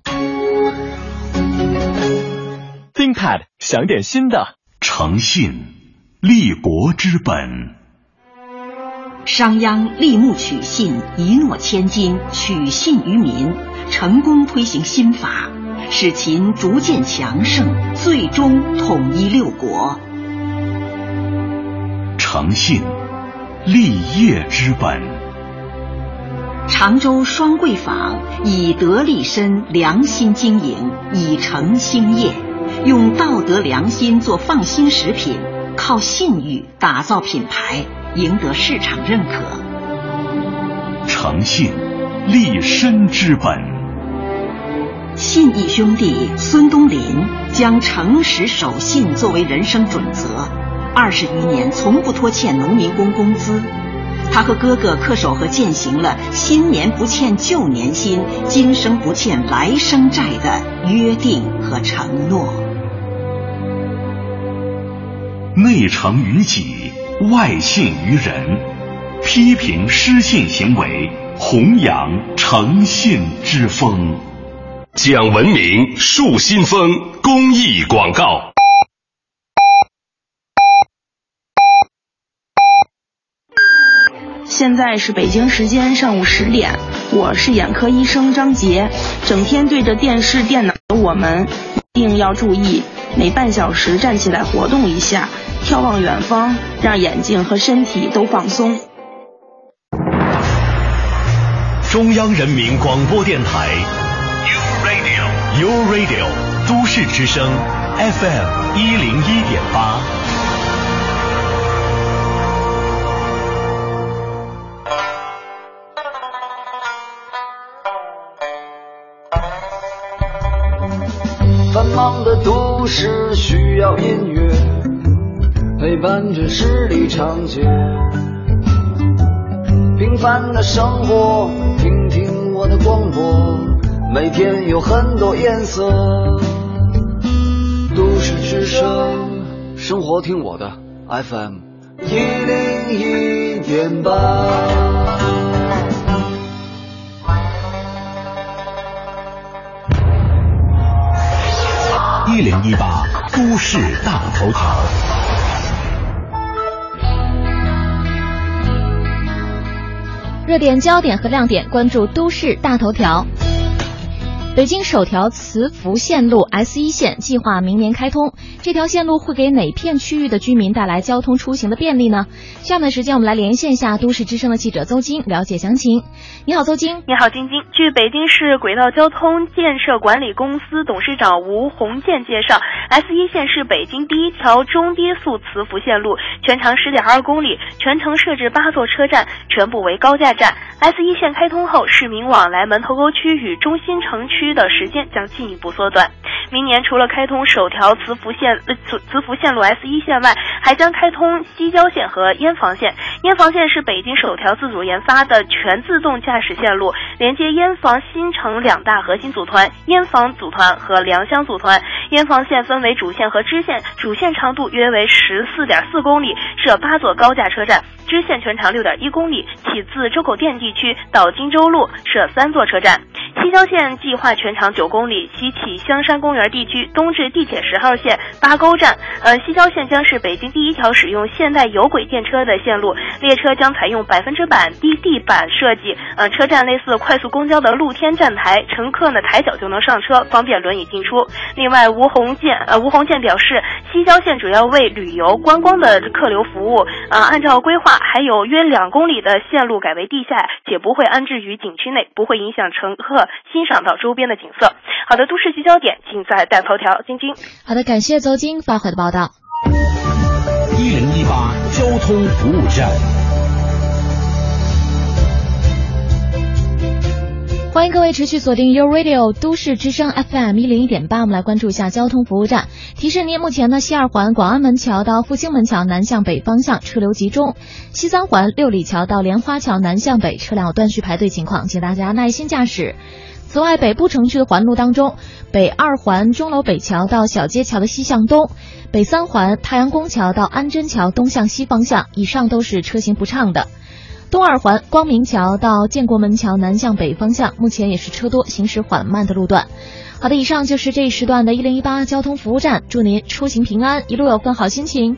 ThinkPad 想点新的。诚信，立国之本。商鞅立木取信，一诺千金，取信于民。成功推行新法，使秦逐渐强盛，最终统一六国。诚信，立业之本。常州双桂坊以德立身，良心经营，以诚兴业，用道德良心做放心食品，靠信誉打造品牌，赢得市场认可。诚信，立身之本。信义兄弟孙东林将诚实守信作为人生准则，二十余年从不拖欠农民工工资。他和哥哥恪守和践行了“新年不欠旧年薪，今生不欠来生债”的约定和承诺。内诚于己，外信于人，批评失信行为，弘扬诚信之风。讲文明树新风公益广告。现在是北京时间上午十点，我是眼科医生张杰。整天对着电视、电脑的我们，一定要注意，每半小时站起来活动一下，眺望远方，让眼睛和身体都放松。中央人民广播电台。U Radio 都市之声 FM 一零一点八。繁忙的都市需要音乐陪伴着十里长街，平凡的生活，听听我的广播。每天有很多颜色，都市之声，生活听我的。FM 一零一点八，一零一八都市大头条，热点焦点和亮点，关注都市大头条。北京首条磁浮线路 S 一线计划明年开通，这条线路会给哪片区域的居民带来交通出行的便利呢？下面的时间我们来连线一下都市之声的记者邹晶，了解详情。你好，邹晶。你好，晶晶。据北京市轨道交通建设管理公司董事长吴红建介绍，S 一线是北京第一条中低速磁浮线路，全长十点二公里，全程设置八座车站，全部为高架站。S 一线开通后，市民往来门头沟区与中心城区区的时间将进一步缩短。明年除了开通首条磁浮线磁磁浮线路 S 一线外，还将开通西郊线和燕房线。燕房线是北京首条自主研发的全自动驾驶线路，连接燕房、新城两大核心组团——燕房组团和良乡组团。燕房线分为主线和支线，主线长度约为十四点四公里，设八座高架车站；支线全长六点一公里，起自周口店地区到荆州路，设三座车站。西郊线计划全长九公里，西起香山公园地区，东至地铁十号线八沟站。呃，西郊线将是北京第一条使用现代有轨电车的线路，列车将采用百分之百低地板设计。呃，车站类似快速公交的露天站台，乘客呢抬脚就能上车，方便轮椅进出。另外，吴鸿建呃吴鸿建表示，西郊线主要为旅游观光的客流服务。呃，按照规划，还有约两公里的线路改为地下，且不会安置于景区内，不会影响乘客。欣赏到周边的景色。好的，都市聚焦点尽在大头条。晶晶，好的，感谢邹晶发回的报道。一零一八交通服务站，欢迎各位持续锁定 U Radio 都市之声 FM 一零一点八，我们来关注一下交通服务站。提示您，目前呢，西二环广安门桥到复兴门桥南向北方向车流集中；西三环六里桥到莲花桥南向北车辆有断续排队情况，请大家耐心驾驶。此外，北部城区的环路当中，北二环钟楼北桥到小街桥的西向东，北三环太阳宫桥到安贞桥东向西方向，以上都是车行不畅的。东二环光明桥到建国门桥南向北方向，目前也是车多、行驶缓慢的路段。好的，以上就是这一时段的一零一八交通服务站，祝您出行平安，一路有份好心情。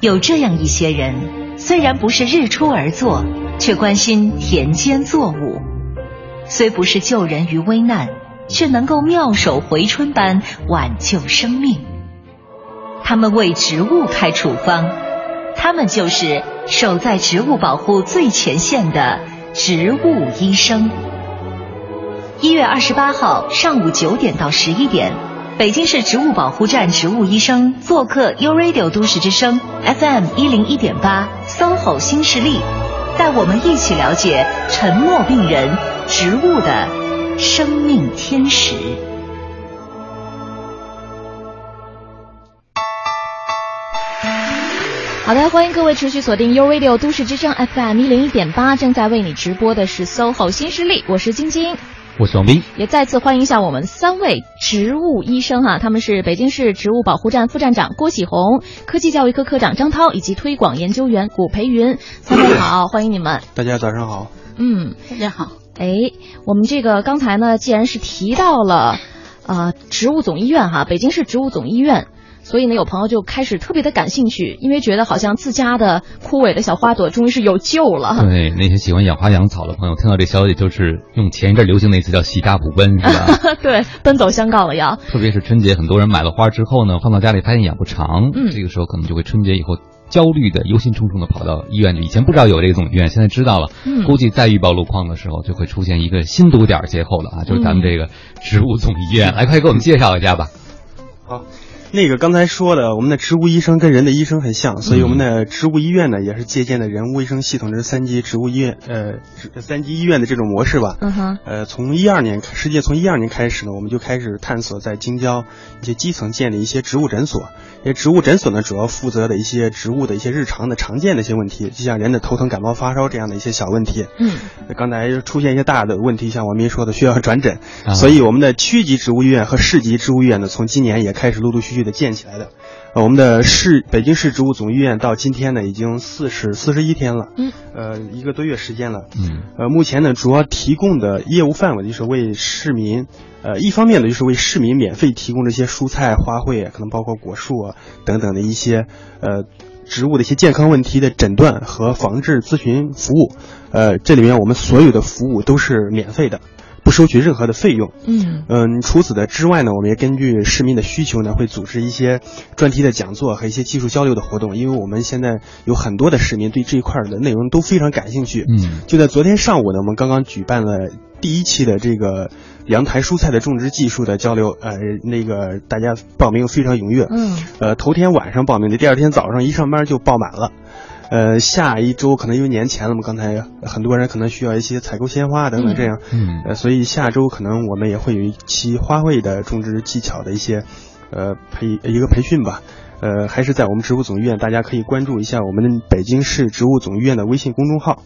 有这样一些人，虽然不是日出而作，却关心田间作物；虽不是救人于危难，却能够妙手回春般挽救生命。他们为植物开处方，他们就是守在植物保护最前线的植物医生。一月二十八号上午九点到十一点。北京市植物保护站植物医生做客 U Radio 都市之声 FM 一零一点八 SOHO 新势力，带我们一起了解沉默病人植物的生命天使。好的，欢迎各位持续锁定 U Radio 都市之声 FM 一零一点八，正在为你直播的是 SOHO 新势力，我是晶晶。我是王斌，也再次欢迎一下我们三位植物医生哈，他们是北京市植物保护站副站长郭喜红、科技教育科科长张涛以及推广研究员谷培云，三位好，欢迎你们。大家早上好。嗯，大家好。哎，我们这个刚才呢，既然是提到了，呃，植物总医院哈，北京市植物总医院。所以呢，有朋友就开始特别的感兴趣，因为觉得好像自家的枯萎的小花朵终于是有救了。对，那些喜欢养花养草的朋友，听到这消息就是用前一阵流行的一词叫“喜大普奔”，是吧？对，奔走相告了要。特别是春节，很多人买了花之后呢，放到家里发现养不长，嗯，这个时候可能就会春节以后焦虑的、忧心忡忡的跑到医院去。以前不知道有这个总医院，现在知道了，嗯，估计再预报路况的时候，就会出现一个新堵点儿节后了啊，就是咱们这个植物总医院。来，快给我们介绍一下吧。好。那个刚才说的，我们的植物医生跟人的医生很像，所以我们的植物医院呢，也是借鉴的人物卫生系统这三级植物医院，呃，三级医院的这种模式吧。嗯哼。呃，从一二年，实际从一二年开始呢，我们就开始探索在京郊一些基层建立一些植物诊所。因为植物诊所呢，主要负责的一些植物的一些日常的常见的一些问题，就像人的头疼、感冒、发烧这样的一些小问题。嗯。刚才出现一些大的问题，像王斌说的，需要转诊，所以我们的区级植物医院和市级植物医院呢，从今年也开始陆陆续续。续的建起来的。呃，我们的市北京市植物总医院到今天呢，已经四十四十一天了，嗯，呃，一个多月时间了，嗯，呃，目前呢，主要提供的业务范围就是为市民，呃，一方面呢，就是为市民免费提供这些蔬菜、花卉，可能包括果树啊等等的一些，呃，植物的一些健康问题的诊断和防治咨询服务，呃，这里面我们所有的服务都是免费的。不收取任何的费用。嗯嗯，除此的之外呢，我们也根据市民的需求呢，会组织一些专题的讲座和一些技术交流的活动。因为我们现在有很多的市民对这一块的内容都非常感兴趣。嗯，就在昨天上午呢，我们刚刚举办了第一期的这个阳台蔬菜的种植技术的交流。呃，那个大家报名非常踊跃。嗯，呃，头天晚上报名的，第二天早上一上班就爆满了。呃，下一周可能因为年前了嘛，刚才很多人可能需要一些采购鲜花等等这样，嗯，呃，所以下周可能我们也会有一期花卉的种植技巧的一些，呃，培一个培训吧，呃，还是在我们植物总医院，大家可以关注一下我们北京市植物总医院的微信公众号。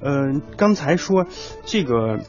嗯、刚才说这个。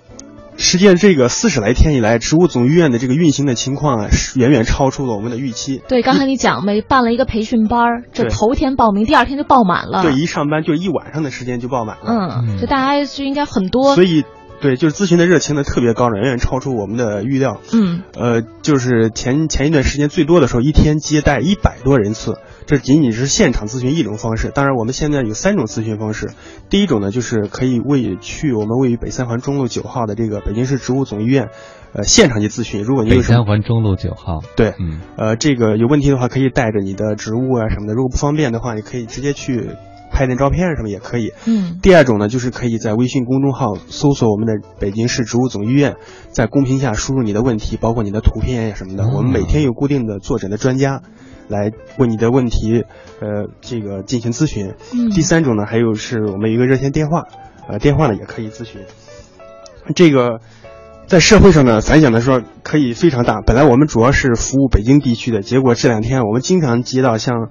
实际上，这个四十来天以来，植物总医院的这个运行的情况啊，是远远超出了我们的预期。对，刚才你讲没办了一个培训班儿，这头天报名，第二天就爆满了。对，一上班就一晚上的时间就爆满了。嗯，就大家就应该很多。所以，对，就是咨询的热情呢特别高，远远超出我们的预料。嗯，呃，就是前前一段时间最多的时候，一天接待一百多人次，这仅仅是现场咨询一种方式。当然，我们现在有三种咨询方式。第一种呢，就是可以为去我们位于北三环中路九号的这个北京市植物总医院，呃，现场去咨询。如果你有北什么三环中路九号，对，嗯，呃，这个有问题的话，可以带着你的植物啊什么的。如果不方便的话，你可以直接去拍点照片啊什么也可以。嗯，第二种呢，就是可以在微信公众号搜索我们的北京市植物总医院，在公屏下输入你的问题，包括你的图片呀什么的。哦我们每天有固定的坐诊的专家。来问你的问题，呃，这个进行咨询。嗯第三种呢，还有是我们有一个热线电话，呃，电话呢也可以咨询。这个在社会上呢反响来说可以非常大。本来我们主要是服务北京地区的，结果这两天我们经常接到像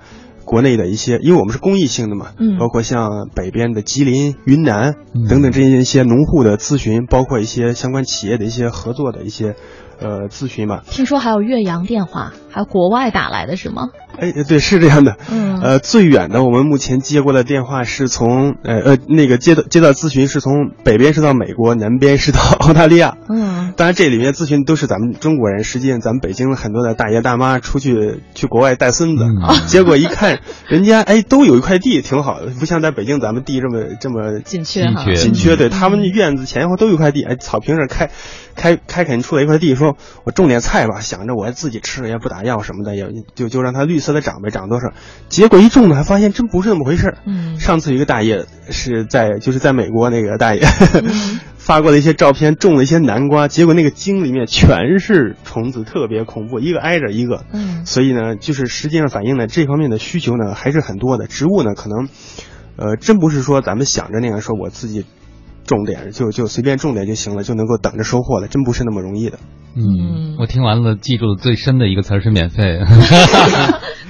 国内的一些，因为我们是公益性的嘛，嗯包括像北边的吉林、云南嗯等等这些一些农户的咨询，包括一些相关企业的一些合作的一些呃咨询吧。听说还有岳阳电话，还有国外打来的是吗？哎，对，是这样的。嗯呃，最远的我们目前接过的电话是从呃呃那个接到接到咨询是从北边是到美国，南边是到澳大利亚。嗯，当然这里面咨询都是咱们中国人，实际上咱们北京很多的大爷大妈出去去国外带孙子，嗯。结果一看人家哎都有一块地挺好的，不像在北京咱们地这么这么紧缺哈。紧缺。紧缺，对他们院子前后都有一块地，哎，草坪上开开开垦出来一块地，说我种点菜吧，想着我自己吃也不打药什么的，也就就让它绿色的长呗，长多少。结果一种呢，还发现真不是那么回事儿。嗯。上次一个大爷是在就是在美国那个大爷 发过的一些照片，种了一些南瓜，结果那个茎里面全是虫子，特别恐怖，一个挨着一个。嗯所以呢，就是实际上反映呢这方面的需求呢还是很多的。植物呢，可能，呃，真不是说咱们想着那样说我自己种点就就随便种点就行了，就能够等着收获了，真不是那么容易的。嗯，我听完了，记住最深的一个词儿是免费。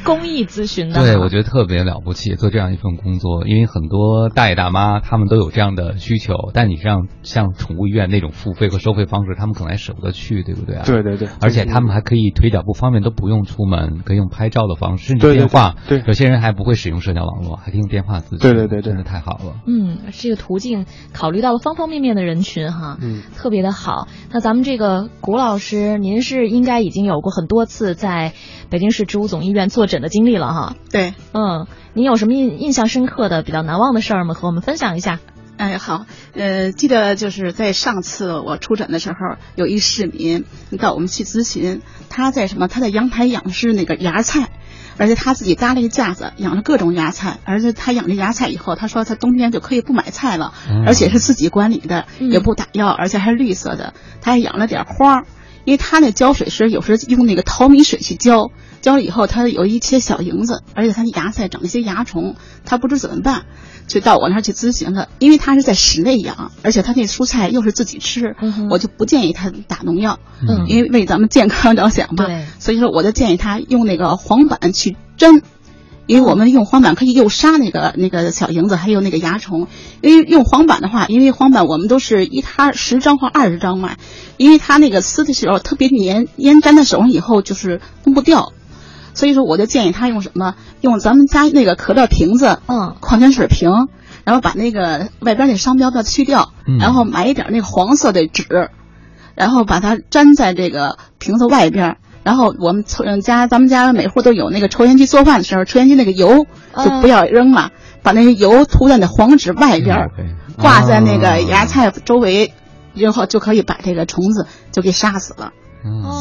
公益咨询的，对，我觉得特别了不起，做这样一份工作，因为很多大爷大妈他们都有这样的需求，但你像像宠物医院那种付费和收费方式，他们可能还舍不得去，对不对啊？对对对而且他们还可以腿脚不方便都不用出门，可以用拍照的方式，甚至对对电话。对对有些人还不会使用社交网络，还可以用电话咨询。对对对对真的太好了。嗯，这个途径考虑到了方方面面的人群哈，嗯，特别的好。那咱们这个古老师，您是应该已经有过很多次在北京市植物总医院坐诊的经历了哈。对，嗯，您有什么印印象深刻的、比较难忘的事儿吗？和我们分享一下。哎，好，呃，记得就是在上次我出诊的时候，有一市民到我们去咨询，他在什么？他在阳台养的是那个芽菜，而且他自己搭了一个架子，养了各种芽菜。而且他养了芽菜以后，他说他冬天就可以不买菜了，嗯而且是自己管理的，嗯也不打药，而且还是绿色的。他还养了点花儿，因为他那浇水时有时用那个淘米水去浇，浇了以后它有一些小蝇子，而且他的芽菜长了一些蚜虫，他不知怎么办。就到我那儿去咨询了，因为他是在室内养，而且他那蔬菜又是自己吃，嗯我就不建议他打农药，嗯因为为咱们健康着想嘛，所以说我就建议他用那个黄板去针。因为我们用黄板可以诱杀那个那个小蝇子，还有那个蚜虫。因为用黄板的话，因为黄板我们都是一摊十张或二十张卖，因为它那个撕的时候特别粘，粘粘在手上以后就是弄不掉。所以说我就建议他用什么？用咱们家那个可乐瓶子，嗯，矿泉水瓶，然后把那个外边那商标给去掉，然后买一点那个黄色的纸，然后把它粘在这个瓶子外边。然后我们家咱们家每户都有那个抽烟机，做饭的时候抽烟机那个油就不要扔了，把那个油涂在那黄纸外边，挂在那个芽菜周围，然后就可以把这个虫子就给杀死了。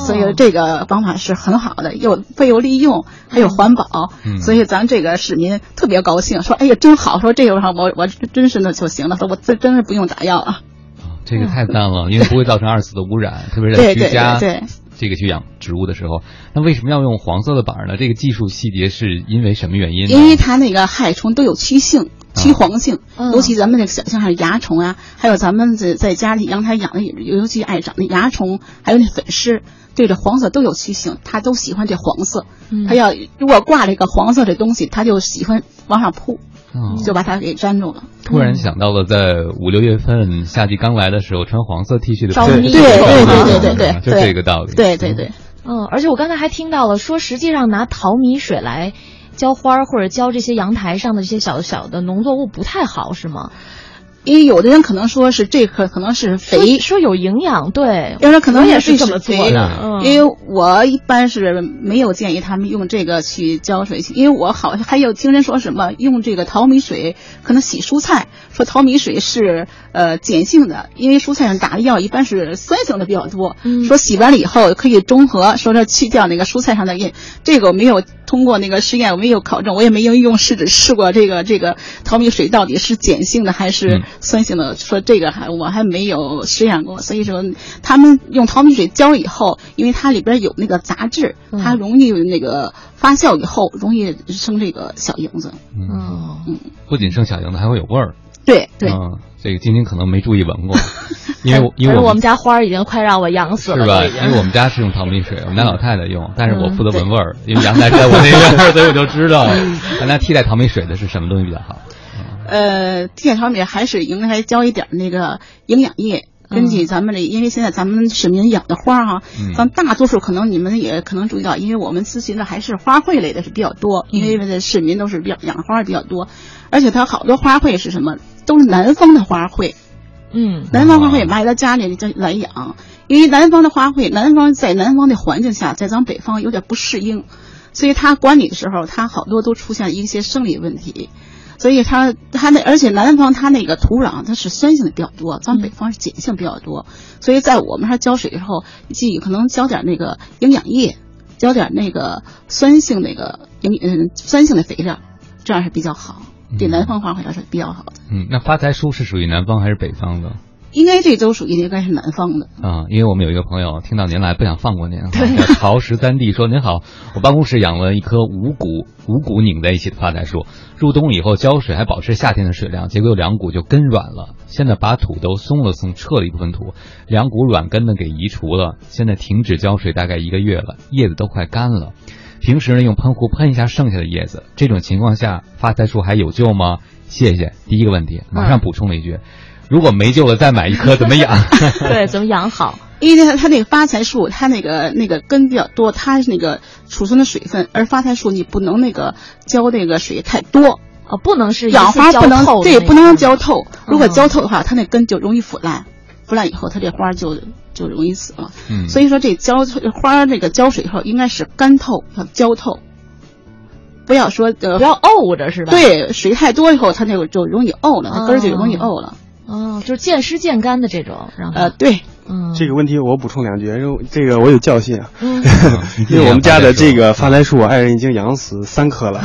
所以这个方法是很好的，又废物利用，还有环保。所以咱这个市民特别高兴，说：“哎呀，真好！说这个上我我真是那就行了，说我这真是不用打药了。”这个太赞了，因为不会造成二次的污染，特别是在居家。对。这个去养植物的时候，那为什么要用黄色的板呢？这个技术细节是因为什么原因？因为它那个害虫都有趋性、趋黄性，尤其咱们那个小像是蚜虫啊，还有咱们在在家里阳台养的，尤其爱长那蚜虫，还有那粉虱，对这黄色都有趋性，它都喜欢这黄色。它要如果挂了一个黄色的东西，它就喜欢往上扑。就把它给粘住了。突然想到了，在五六月份夏季刚来的时候，穿黄色 T 恤的对对对对对对，就这个道理。对对对，嗯，而且我刚才还听到了，说实际上拿淘米水来浇花或者浇这些阳台上的这些小小的农作物不太好，是吗？因为有的人可能说是这可可能是肥，说有营养，对，有人可能也是这么做的。因为我一般是没有建议他们用这个去浇水，因为我好像还有听人说什么用这个淘米水可能洗蔬菜，说淘米水是呃碱性的，因为蔬菜上打的药一般是酸性的比较多，说洗完了以后可以中和，说是去掉那个蔬菜上的印。这个我没有通过那个实验，我没有考证，我也没有用试纸试过这个这个淘米水到底是碱性的还是。酸性的说这个还我还没有实验过，所以说他们用淘米水浇以后，因为它里边有那个杂质，它容易那个发酵以后容易生这个小蝇子。嗯嗯，不仅生小蝇子，还会有味儿。对对，这个晶晶可能没注意闻过，因为因为我们家花已经快让我养死了，是吧？因为我们家是用淘米水，我们家老太太用，但是我负责闻味儿，因为阳台在我那边，所以我就知道，咱家替代淘米水的是什么东西比较好。呃，替代淘米还是应该浇一点那个营养液。根据咱们这，因为现在咱们市民养的花哈，咱大多数可能你们也可能注意到，因为我们咨询的还是花卉类的是比较多，因为市民都是比较养花比较多，而且它好多花卉是什么，都是南方的花卉。嗯，南方花卉买到家里来养，因为南方的花卉，南方在南方的环境下，在咱北方有点不适应，所以它管理的时候，它好多都出现一些生理问题。所以它它那而且南方它那个土壤它是酸性的比较多，咱北方是碱性比较多，所以在我们这浇水的时候，既可能浇点那个营养液，浇点那个酸性那个营嗯酸性的肥料，这样是比较好，对南方花卉是比较好的。嗯，那发财树是属于南方还是北方的？应该这都属于应该是南方的啊，因为我们有一个朋友听到您来不想放过您，叫曹十三弟说您好，我办公室养了一棵五股五股拧在一起的发财树，入冬以后浇水还保持夏天的水量，结果有两股就根软了，现在把土都松了松，撤了一部分土，两股软根呢给移除了，现在停止浇水大概一个月了，叶子都快干了，平时呢用喷壶喷一下剩下的叶子，这种情况下发财树还有救吗？谢谢，第一个问题马上补充了一句。如果没救了，再买一棵怎么养？对，怎么养好？因为它它那个发财树，它那个那个根比较多，它是那个储存的水分，而发财树你不能那个浇那个水太多啊，不能是养花不能对，不能浇透。如果浇透的话，它那根就容易腐烂，腐烂以后它这花就就容易死了。嗯，所以说这浇花那个浇水以后应该是干透，要浇透，不要说呃不要沤着是吧？对，水太多以后它那个就容易沤了，它根儿就容易沤了。哦，就是见湿见干的这种，然后呃，对，嗯，这个问题我补充两句，因为这个我有教训啊，因为我们家的这个发财树，我爱人已经养死三棵了，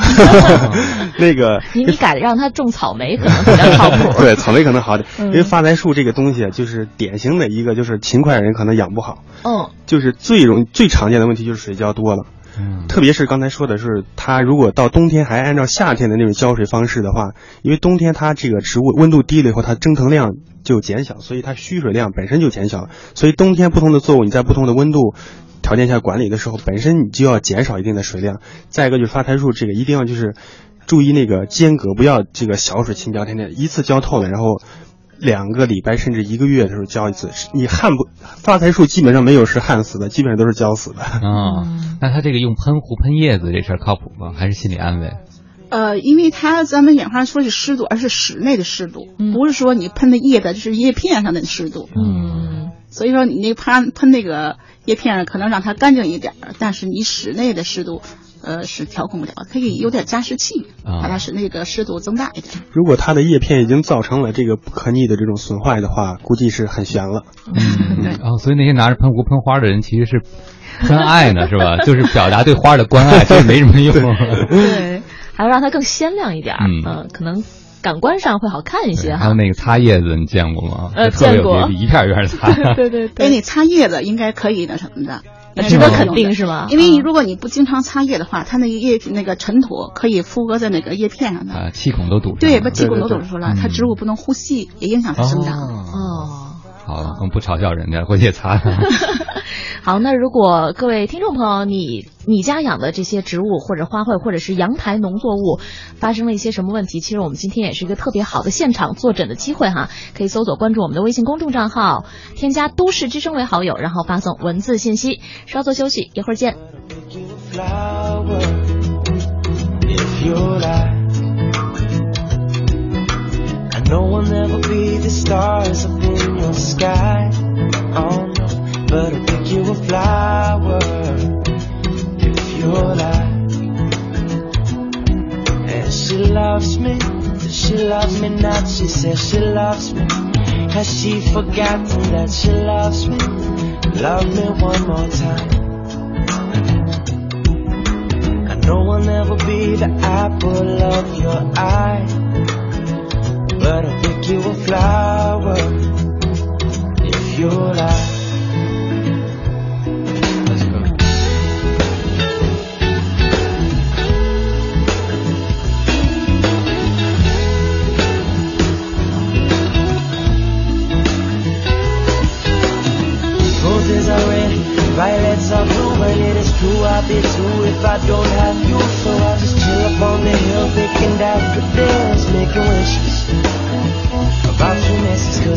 那个你你改让他种草莓可能比较靠谱，对，草莓可能好点，因为发财树这个东西就是典型的一个就是勤快人可能养不好，嗯，就是最容最常见的问题就是水浇多了。嗯，特别是刚才说的是，它如果到冬天还按照夏天的那种浇水方式的话，因为冬天它这个植物温度低了以后，它蒸腾量就减小，所以它需水量本身就减小了。所以冬天不同的作物你在不同的温度条件下管理的时候，本身你就要减少一定的水量。再一个就是发财树这个一定要就是注意那个间隔，不要这个小水倾浇，天天一次浇透了，然后两个礼拜甚至一个月的时候浇一次。你旱不发财树基本上没有是旱死的，基本上都是浇死的。啊，那他这个用喷壶喷叶子这事儿靠谱吗？还是心理安慰？呃，因为它咱们演化说是湿度，而是室内的湿度，不是说你喷的叶子就是叶片上的湿度。嗯，所以说你那喷喷那个叶片上可能让它干净一点，但是你室内的湿度。呃，是调控不了，可以有点加湿器，把它使那个湿度增大一点。如果它的叶片已经造成了这个不可逆的这种损坏的话，估计是很悬了。嗯，哦，所以那些拿着喷壶喷花的人其实是喷爱呢，是吧？就是表达对花的关爱，其实没什么用。对，还要让它更鲜亮一点，嗯，可能感官上会好看一些。还有那个擦叶子，你见过吗？呃，见过，一片一片擦。对对对，哎，你擦叶子应该可以那什么的。值得肯定是吗？因为如果你不经常擦叶的话，它那个叶那个尘土可以附着在那个叶片上的，啊，气孔都堵。对，把气孔都堵住了，它植物不能呼吸，也影响它生长。哦。好了，我们不嘲笑人家，回去擦。好，那如果各位听众朋友，你你家养的这些植物或者花卉，或者是阳台农作物，发生了一些什么问题？其实我们今天也是一个特别好的现场坐诊的机会哈，可以搜索关注我们的微信公众账号，添加“都市之声”为好友，然后发送文字信息。稍作休息，一会儿见。No one ever be the stars up in your sky. Oh no, but I'll pick you a flower if you're like. And she loves me, she loves me not. She says she loves me. Has she forgotten that she loves me? Love me one more time. No one ever be the apple of your eye. But I'll pick you a flower if you like. Violets are blue, and it is true I'll be too if I don't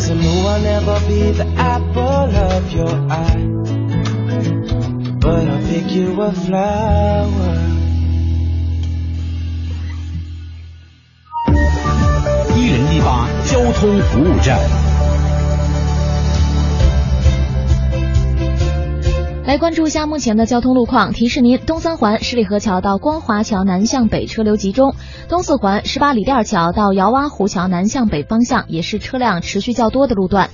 Cause I know I'll never be the apple of your eye But I'll pick you a flower 一零一八交通服务站。关注一下目前的交通路况，提示您：东三环十里河桥到光华桥南向北车流集中；东四环十八里店桥到姚洼湖桥南向北方向也是车辆持续较多的路段；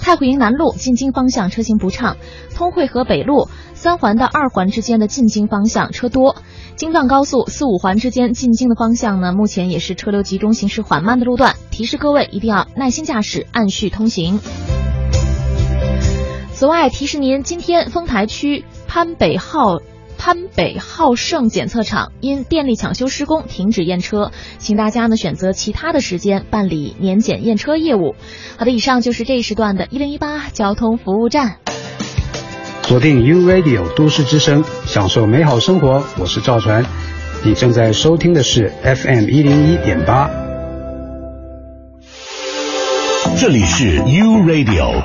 太湖营南路进京方向车行不畅；通惠河北路三环到二环之间的进京方向车多；京藏高速四五环之间进京的方向呢，目前也是车流集中、行驶缓慢的路段，提示各位一定要耐心驾驶，按序通行。此外，提示您，今天丰台区潘北浩潘北浩盛检测场因电力抢修施工停止验车，请大家呢选择其他的时间办理年检验车业务。好的，以上就是这一时段的一零一八交通服务站。锁定 U Radio 都市之声，享受美好生活。我是赵传，你正在收听的是 FM 一零一点八。这里是 U Radio。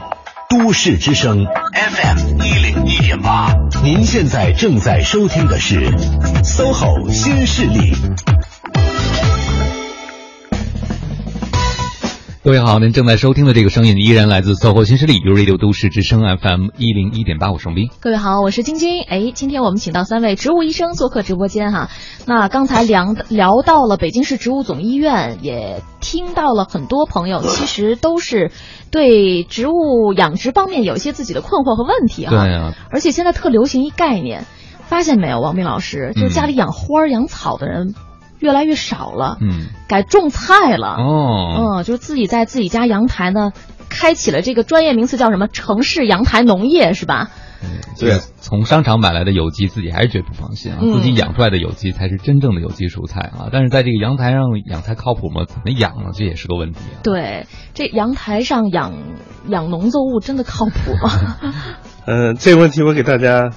都市之声 FM 一零一点八，您现在正在收听的是 SOHO 新势力。各位好，您正在收听的这个声音依然来自 SOHO 新势力 u Radio 都市之声 FM 一零一点八，我是兵。各位好，我是晶晶。哎，今天我们请到三位植物医生做客直播间哈。那刚才聊聊到了北京市植物总医院，也听到了很多朋友其实都是对植物养殖方面有一些自己的困惑和问题哈。对啊。而且现在特流行一概念，发现没有，王斌老师，就是家里养花养草的人。越来越少了，嗯，改种菜了，哦，嗯，就是自己在自己家阳台呢，开启了这个专业名词叫什么城市阳台农业是吧？对，从商场买来的有机自己还是觉得不放心啊，自己养出来的有机才是真正的有机蔬菜啊。但是在这个阳台上养菜靠谱吗？怎么养呢？这也是个问题啊。对，这阳台上养养农作物真的靠谱吗？嗯，这个问题我给大家。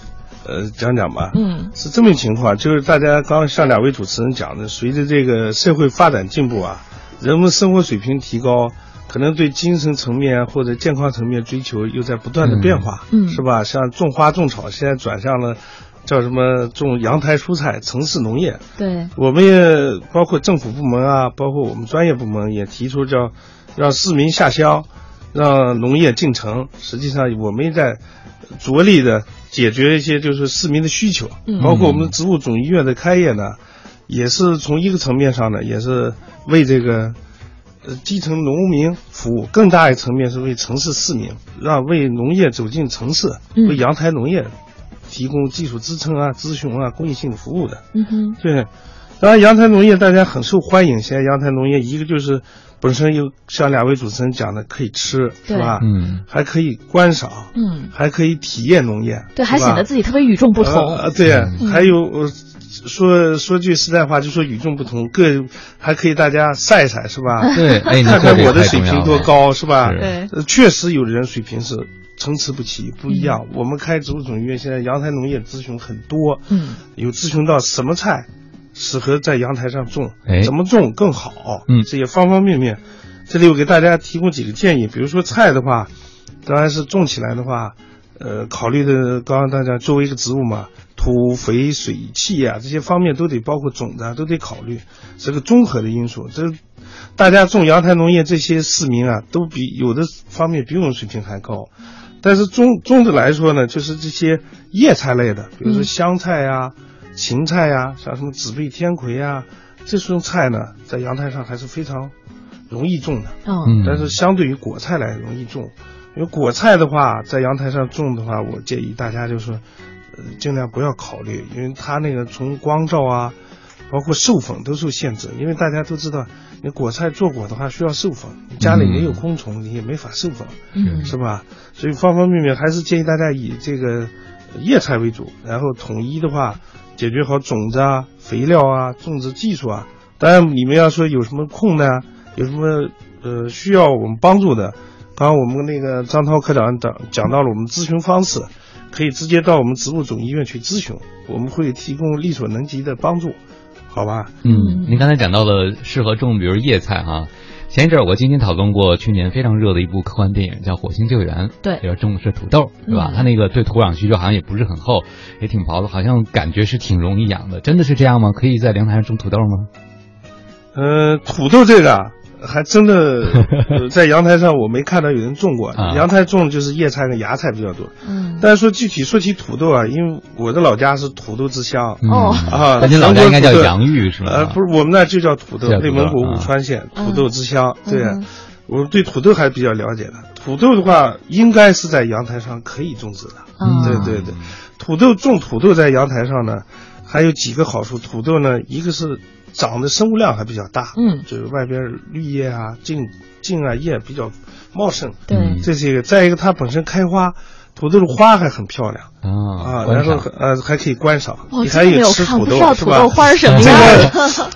呃，讲讲吧。嗯，是这么一情况，就是大家刚上两位主持人讲的，随着这个社会发展进步啊，人们生活水平提高，可可能对精神层面或者健康层面追求又在不断的变化，嗯，是吧？像种花种草，现在转向了叫什么种阳台蔬菜、城市农业。对，我们也包括政府部门啊，包括我们专业部门也提出叫让市民下乡，让农业进城。实际上，我们也在着力的解决一些就是市民的需求，嗯包括我们植物总医院的开业呢，也是从一个层面上呢，也是为这个。呃，基层农民服务更大一层面是为城市市民，让为农业走进城市，嗯为阳台农业提供技术支撑啊、咨询啊、公益性的服务的。嗯哼，对，当然阳台农业大家很受欢迎。现在阳台农业一个就是本身有像两位主持人讲的可以吃，是吧？嗯，还可以观赏，嗯，还可以体验农业，对，还显得自己特别与众不同。呃，对，嗯还有呃说说句实在话，就说与众不同，各还可以大家晒晒，是吧？对哎 看看我的水平多高，是吧？对呃确实有的人水平是参差不齐，不一样。我们开植物种医院现在阳台农业咨询很多，嗯，有咨询到什么菜适合在阳台上种，哎怎么种更好，嗯这些方方面面。这里我给大家提供几个建议，比如说菜的话，当然是种起来的话，呃，考虑的刚刚大家作为一个植物嘛，土、肥、水、气啊这些方面都得包括种子啊都得考虑，是个综合的因素。这大家种阳台农业这些市民啊，都比有的方面比我们水平还高。但是种种的来说呢，就是这些叶菜类的，比如说嗯香菜呀、芹菜呀，像什么紫背天葵呀，这种菜呢，在阳台上还是非常容易种的。嗯但是相对于果菜来容易种，因为果菜的话，在阳台上种的话，我建议大家就是，呃，尽量不要考虑，因为它那个从光照啊，包括授粉都受限制。因为大家都知道，你果菜做果的话需要授粉，你家里没有昆虫，你也没法授粉，嗯是吧？所以方方面面还是建议大家以这个叶菜为主，然后统一的话解决好种子啊、肥料啊、种植技术啊。当然，你们要说有什么空呢？有什么呃需要我们帮助的？刚刚我们那个张涛科长讲讲到了我们咨询方式，可以直接到我们植物总医院去咨询，我们会提供力所能及的帮助，好吧？嗯，您刚才讲到了适合种，比如叶菜哈。前一阵儿我今天讨论过去年非常热的一部科幻电影，叫《火星救援》，对里边种的是土豆，是吧？嗯它那个对土壤需求好像也不是很厚，也挺薄的，好像感觉是挺容易养的。真的是这样吗？可以在凉台上种土豆吗？呃，土豆这个啊，还真的、呃在阳台上我没看到有人种过，啊阳台种就是叶菜跟芽菜比较多。嗯，但是说具体说起土豆啊，因为我的老家是土豆之乡、嗯哦啊，那您老家应该叫洋芋是吧呃，不是，我们那就叫土豆，内蒙古啊武川县嗯土豆之乡。对嗯，我对土豆还比较了解的。土豆的话，应该是在阳台上可以种植的。嗯对对对，土豆种土豆在阳台上呢，还有几个好处。土豆呢，一个是长的生物量还比较大，嗯就是外边绿叶啊、茎茎啊叶比较茂盛，对这是一个。再一个，它本身开花，土豆的花还很漂亮。啊啊，然后呃还可以观赏，哦你还有看吃土豆 花什么的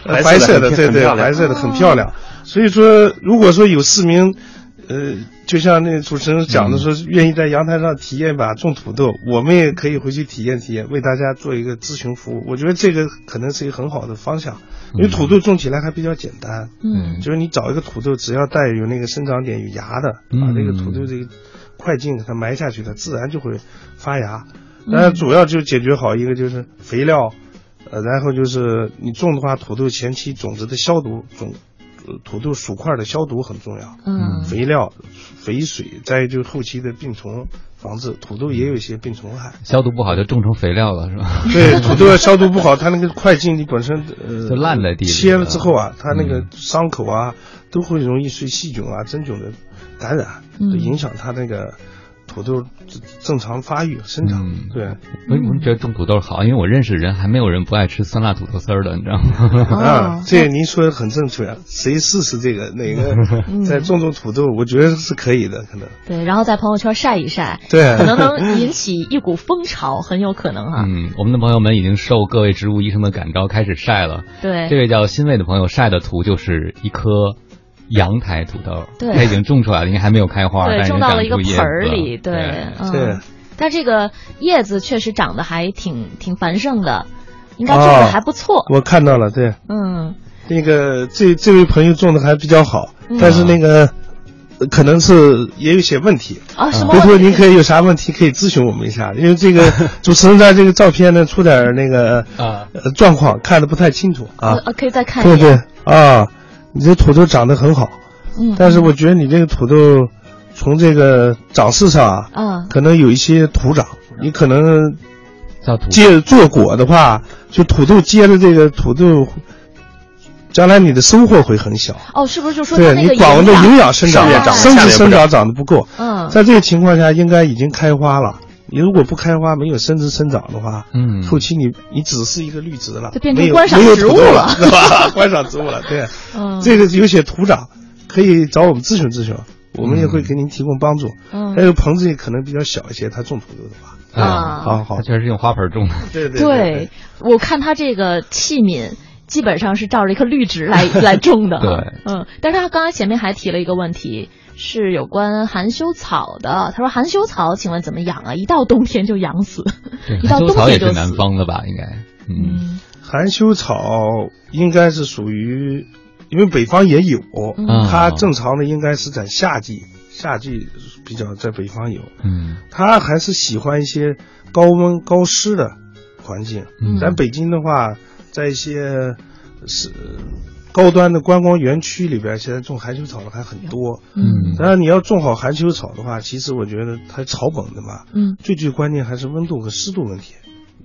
呃 白色的，对对，白色的很漂亮。所以说，如果说有市民，呃，就像那主持人讲的说，愿意在阳台上体验一把种土豆，我们也可以回去体验体验，为大家做一个咨询服务。我觉得这个可能是一个很好的方向，因为土豆种起来还比较简单。嗯就是你找一个土豆，只要带有那个生长点有芽的，把嗯这个土豆这个块茎给它埋下去，它自然就会发芽。嗯当然，主要就解决好一个就是肥料，呃，然后就是你种的话，土豆前期种子的消毒，种呃土豆薯块的消毒很重要。嗯肥料、肥水，再就是后期的病虫防治，土豆也有一些病虫害。消毒不好就种成肥料了，是吧？对，土豆要消毒不好，它那个块茎你本身呃就烂在地里切了了之后啊，它那个嗯伤口啊都会容易受细菌啊、真菌的感染，嗯影响它那个土豆正正常发育生长。嗯对，为什么觉得种土豆好？因为我认识人还没有人不爱吃酸辣土豆丝儿的，你知道吗？哦啊，这个您说的很正确啊，谁试试这个哪 嗯个再种种土豆，我觉得是可以的，可能。对，然后在朋友圈晒一晒，对可能能引起一股风潮，很有可能哈。嗯，我们的朋友们已经受各位植物医生的感召，开始晒了。对这位叫欣慰的朋友晒的图就是一颗阳台土豆，对。它已经种出来了，应该还没有开花，对，但种到了一个盆儿里，对，嗯。对。但这个叶子确实长得还挺挺繁盛的，应该种的还不错。我看到了，对，嗯，那个这这位朋友种的还比较好，嗯。但是那个可能是也有些问题。啊，什么？回头您可以有啥问题可以咨询我们一下，因为这个 主持人在这个照片呢出点那个啊。状况，看的不太清楚啊。可以再看一下。对对啊，你这土豆长得很好，嗯，但是我觉得你这个土豆从这个长势上啊，嗯，可能有一些土长，你可能接做果的话，就土豆接的这个土豆。将来你的收获会很小哦，是不是就说对你管的营养生长、生殖生长长得不够？嗯，在这个情况下应该已经开花了。你如果不开花，没有生殖生长的话，嗯，后期你你只是一个绿植了，就变成观赏植物了，是吧？观赏植物了，对。嗯，这个有些土长，可以找我们咨询咨询，我们也会给您提供帮助。嗯，还有棚子也可能比较小一些，他种土豆的话，啊，好好，他确实是用花盆种的。对对对，我看他这个器皿。基本上是照着一棵绿植来来种的，对，嗯，但是他刚才前面还提了一个问题，是有关含羞草的。他说含羞草，请问怎么养啊？一到冬天就养死，一到冬天就死。南方的吧，应该，嗯，含羞草应该是属于，因为北方也有，嗯、它正常的应该是在夏季，夏季比较在北方有，嗯，它还是喜欢一些高温高湿的环境。嗯，咱北京的话。在一些是高端的观光园区里边，现在种含羞草的还很多。嗯，当然你要种好含羞草的话，其实我觉得它草本的嘛，嗯，最最关键还是温度和湿度问题。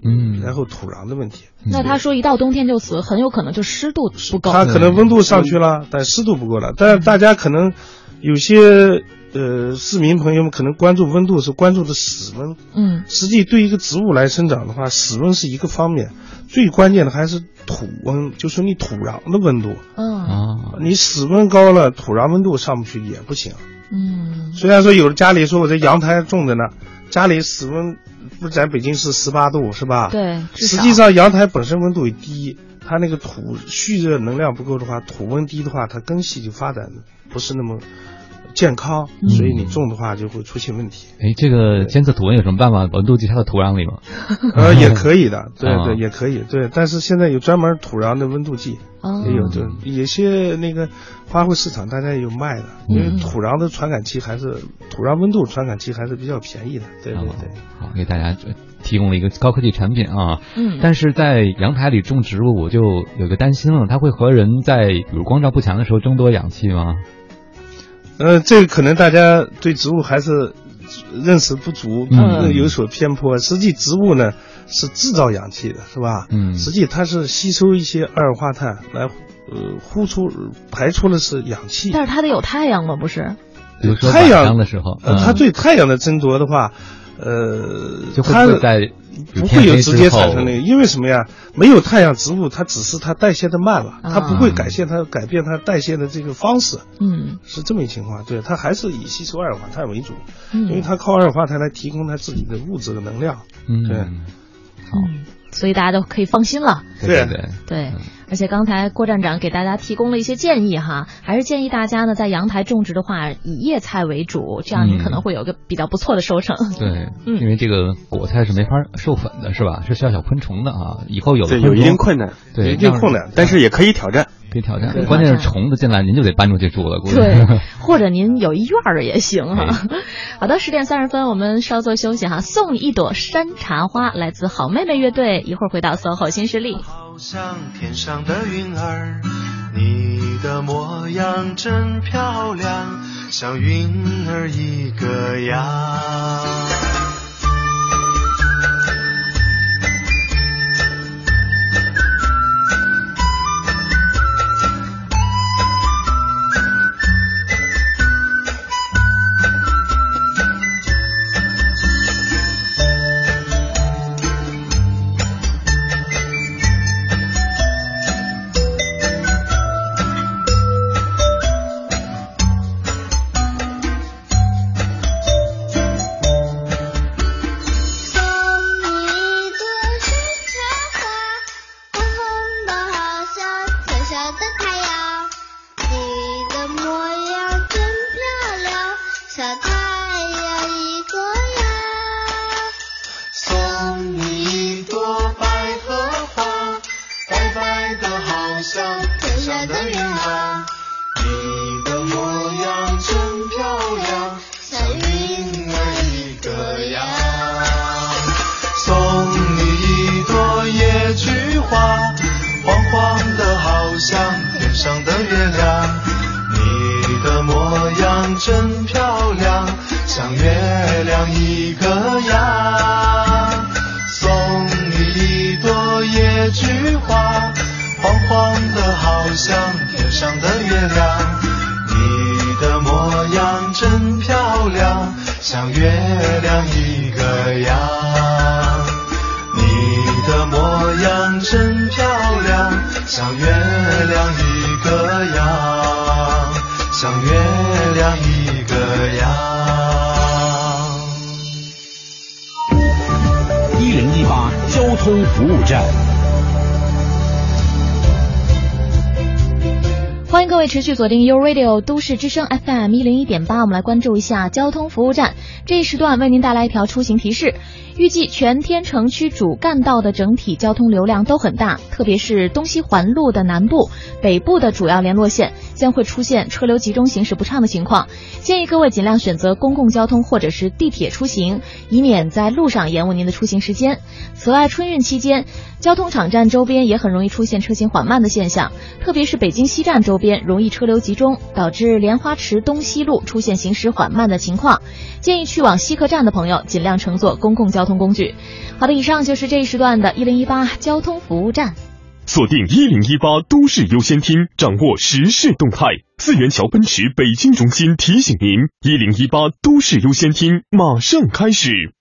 嗯，然后土壤的问题。那他说一到冬天就死，很有可能就湿度不够。它可能温度上去了，但湿度不够了。但是大家可能有些呃市民朋友们可能关注温度是关注的室温，嗯，实际对一个植物来生长的话，室温是一个方面。最关键的还是土温，就是你土壤的温度。嗯啊，你室温高了，土壤温度上不去也不行。嗯，虽然说有的家里说我在阳台种的呢，家里室温不咱北京是十八度是吧？对，实际上阳台本身温度也低，它那个土蓄热能量不够的话，土温低的话，它根系就发展不是那么。健康，所以你种的话就会出现问题。哎，这个监测土温有什么办法？温度计它的土壤里吗？呃，也可以的，对对，也可以，对。但是现在有专门土壤的温度计，也有对，有些那个花卉市场大家也有卖的，因为土壤的传感器还是土壤温度传感器还是比较便宜的，对对对。好，给大家提供了一个高科技产品啊。嗯。但是在阳台里种植物，我就有个担心了，它会和人在比如光照不强的时候争夺氧气吗？呃，这个可能大家对植物还是认识不足，嗯，有所偏颇。实际植物呢是制造氧气的，是吧？嗯，实际它是吸收一些二氧化碳来，呃，呼出排出的是氧气。但是它得有太阳吗？不是？比如说太阳的时候，呃，它对太阳的争夺的话，呃，就会在。不会有直接产生那个，因为什么呀？没有太阳，植物它只是它代谢的慢了，它不会改变它改变它代谢的这个方式。嗯，是这么一情况。对，它还是以吸收二氧化碳为主，因为它靠二氧化碳来提供它自己的物质的能量。嗯，对，好。所以大家都可以放心了。对对对，而且刚才郭站长给大家提供了一些建议哈，还是建议大家呢在阳台种植的话，以叶菜为主，这样你可能会有个比较不错的收成。对，因为这个果菜是没法授粉的，是吧？是需要小昆虫的啊。以后有对有一定困难，对一定困难，但是也可以挑战。可以挑战，关键是虫子进来您就得搬出去住了。对，或者您有一院儿也行哈。好的，十点三十分，我们稍作休息哈，送你一朵山茶花，来自好妹妹乐队，一会儿回到 SOHO 新势力。像天上的云儿，你的模样真漂亮，像云儿一个样。锁定 U Radio 都市之声 FM 一零一点八，我们来关注一下交通服务站这一时段为您带来一条出行提示。预计全天城区主干道的整体交通流量都很大，特别是东西环路的南部、北部的主要联络线将会出现车流集中、行驶不畅的情况。建议各位尽量选择公共交通或者是地铁出行，以免在路上延误您的出行时间。此外，春运期间，交通场站周边也很容易出现车行缓慢的现象，特别是北京西站周边容易车流集中，导致莲花池东西路出现行驶缓慢的情况。建议去往西客站的朋友尽量乘坐公共交通工具。好的，以上就是这一时段的一零一八交通服务站。锁定一零一八都市优先厅，掌握时事动态。四元桥奔驰北京中心提醒您：一零一八都市优先厅马上开始。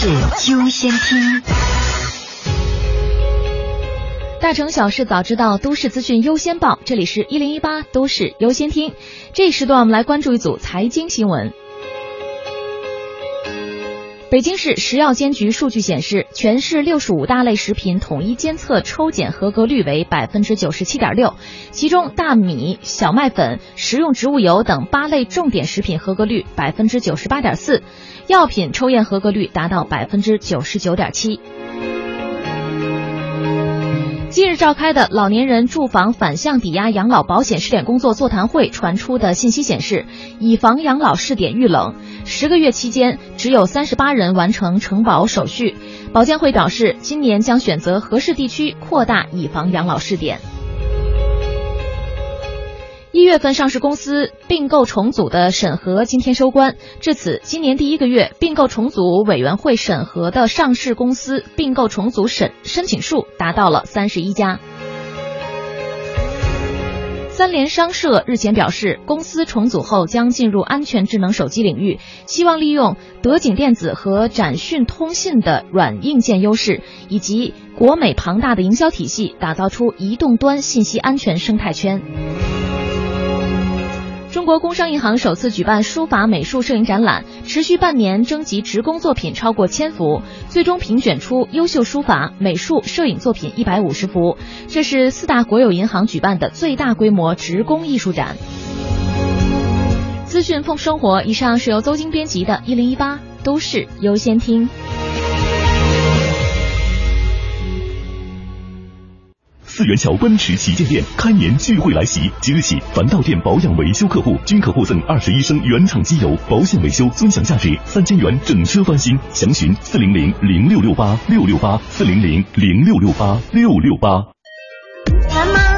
是优先听。大城小事早知道，都市资讯优先报。这里是一零一八都市优先听。这一时段我们来关注一组财经新闻。北京市食药监局数据显示，全市六十五大类食品统一监测抽检合格率为百分之九十七点六，其中大米、小麦粉、食用植物油等八类重点食品合格率百分之九十八点四，药品抽验合格率达到百分之九十九点七。近日召开的老年人住房反向抵押养老保险试点工作座谈会传出的信息显示，以房养老试点遇冷，十个月期间只有三十八人完成承保手续。保监会表示，今年将选择合适地区扩大以房养老试点。一月份上市公司并购重组的审核今天收官，至此，今年第一个月并购重组委员会审核的上市公司并购重组审申请数达到了三十一家。三联商社日前表示，公司重组后将进入安全智能手机领域，希望利用德景电子和展讯通信的软硬件优势，以及国美庞大的营销体系，打造出移动端信息安全生态圈。国工商银行首次举办书法美术摄影展览，持续半年征集职工作品超过千幅，最终评选出优秀书法、美术、摄影作品一百五十幅。这是四大国有银行举办的最大规模职工艺术展。资讯奉生活，以上是由邹晶编辑的《一零一八都市优先听》。四元桥奔驰旗舰店开年聚会来袭，即日起，凡到店保养维修客户均可获赠二十一升原厂机油，保险维修尊享价值三千元，整车翻新。详询四零零零六六八六六八四零零零六六八六六八。妈妈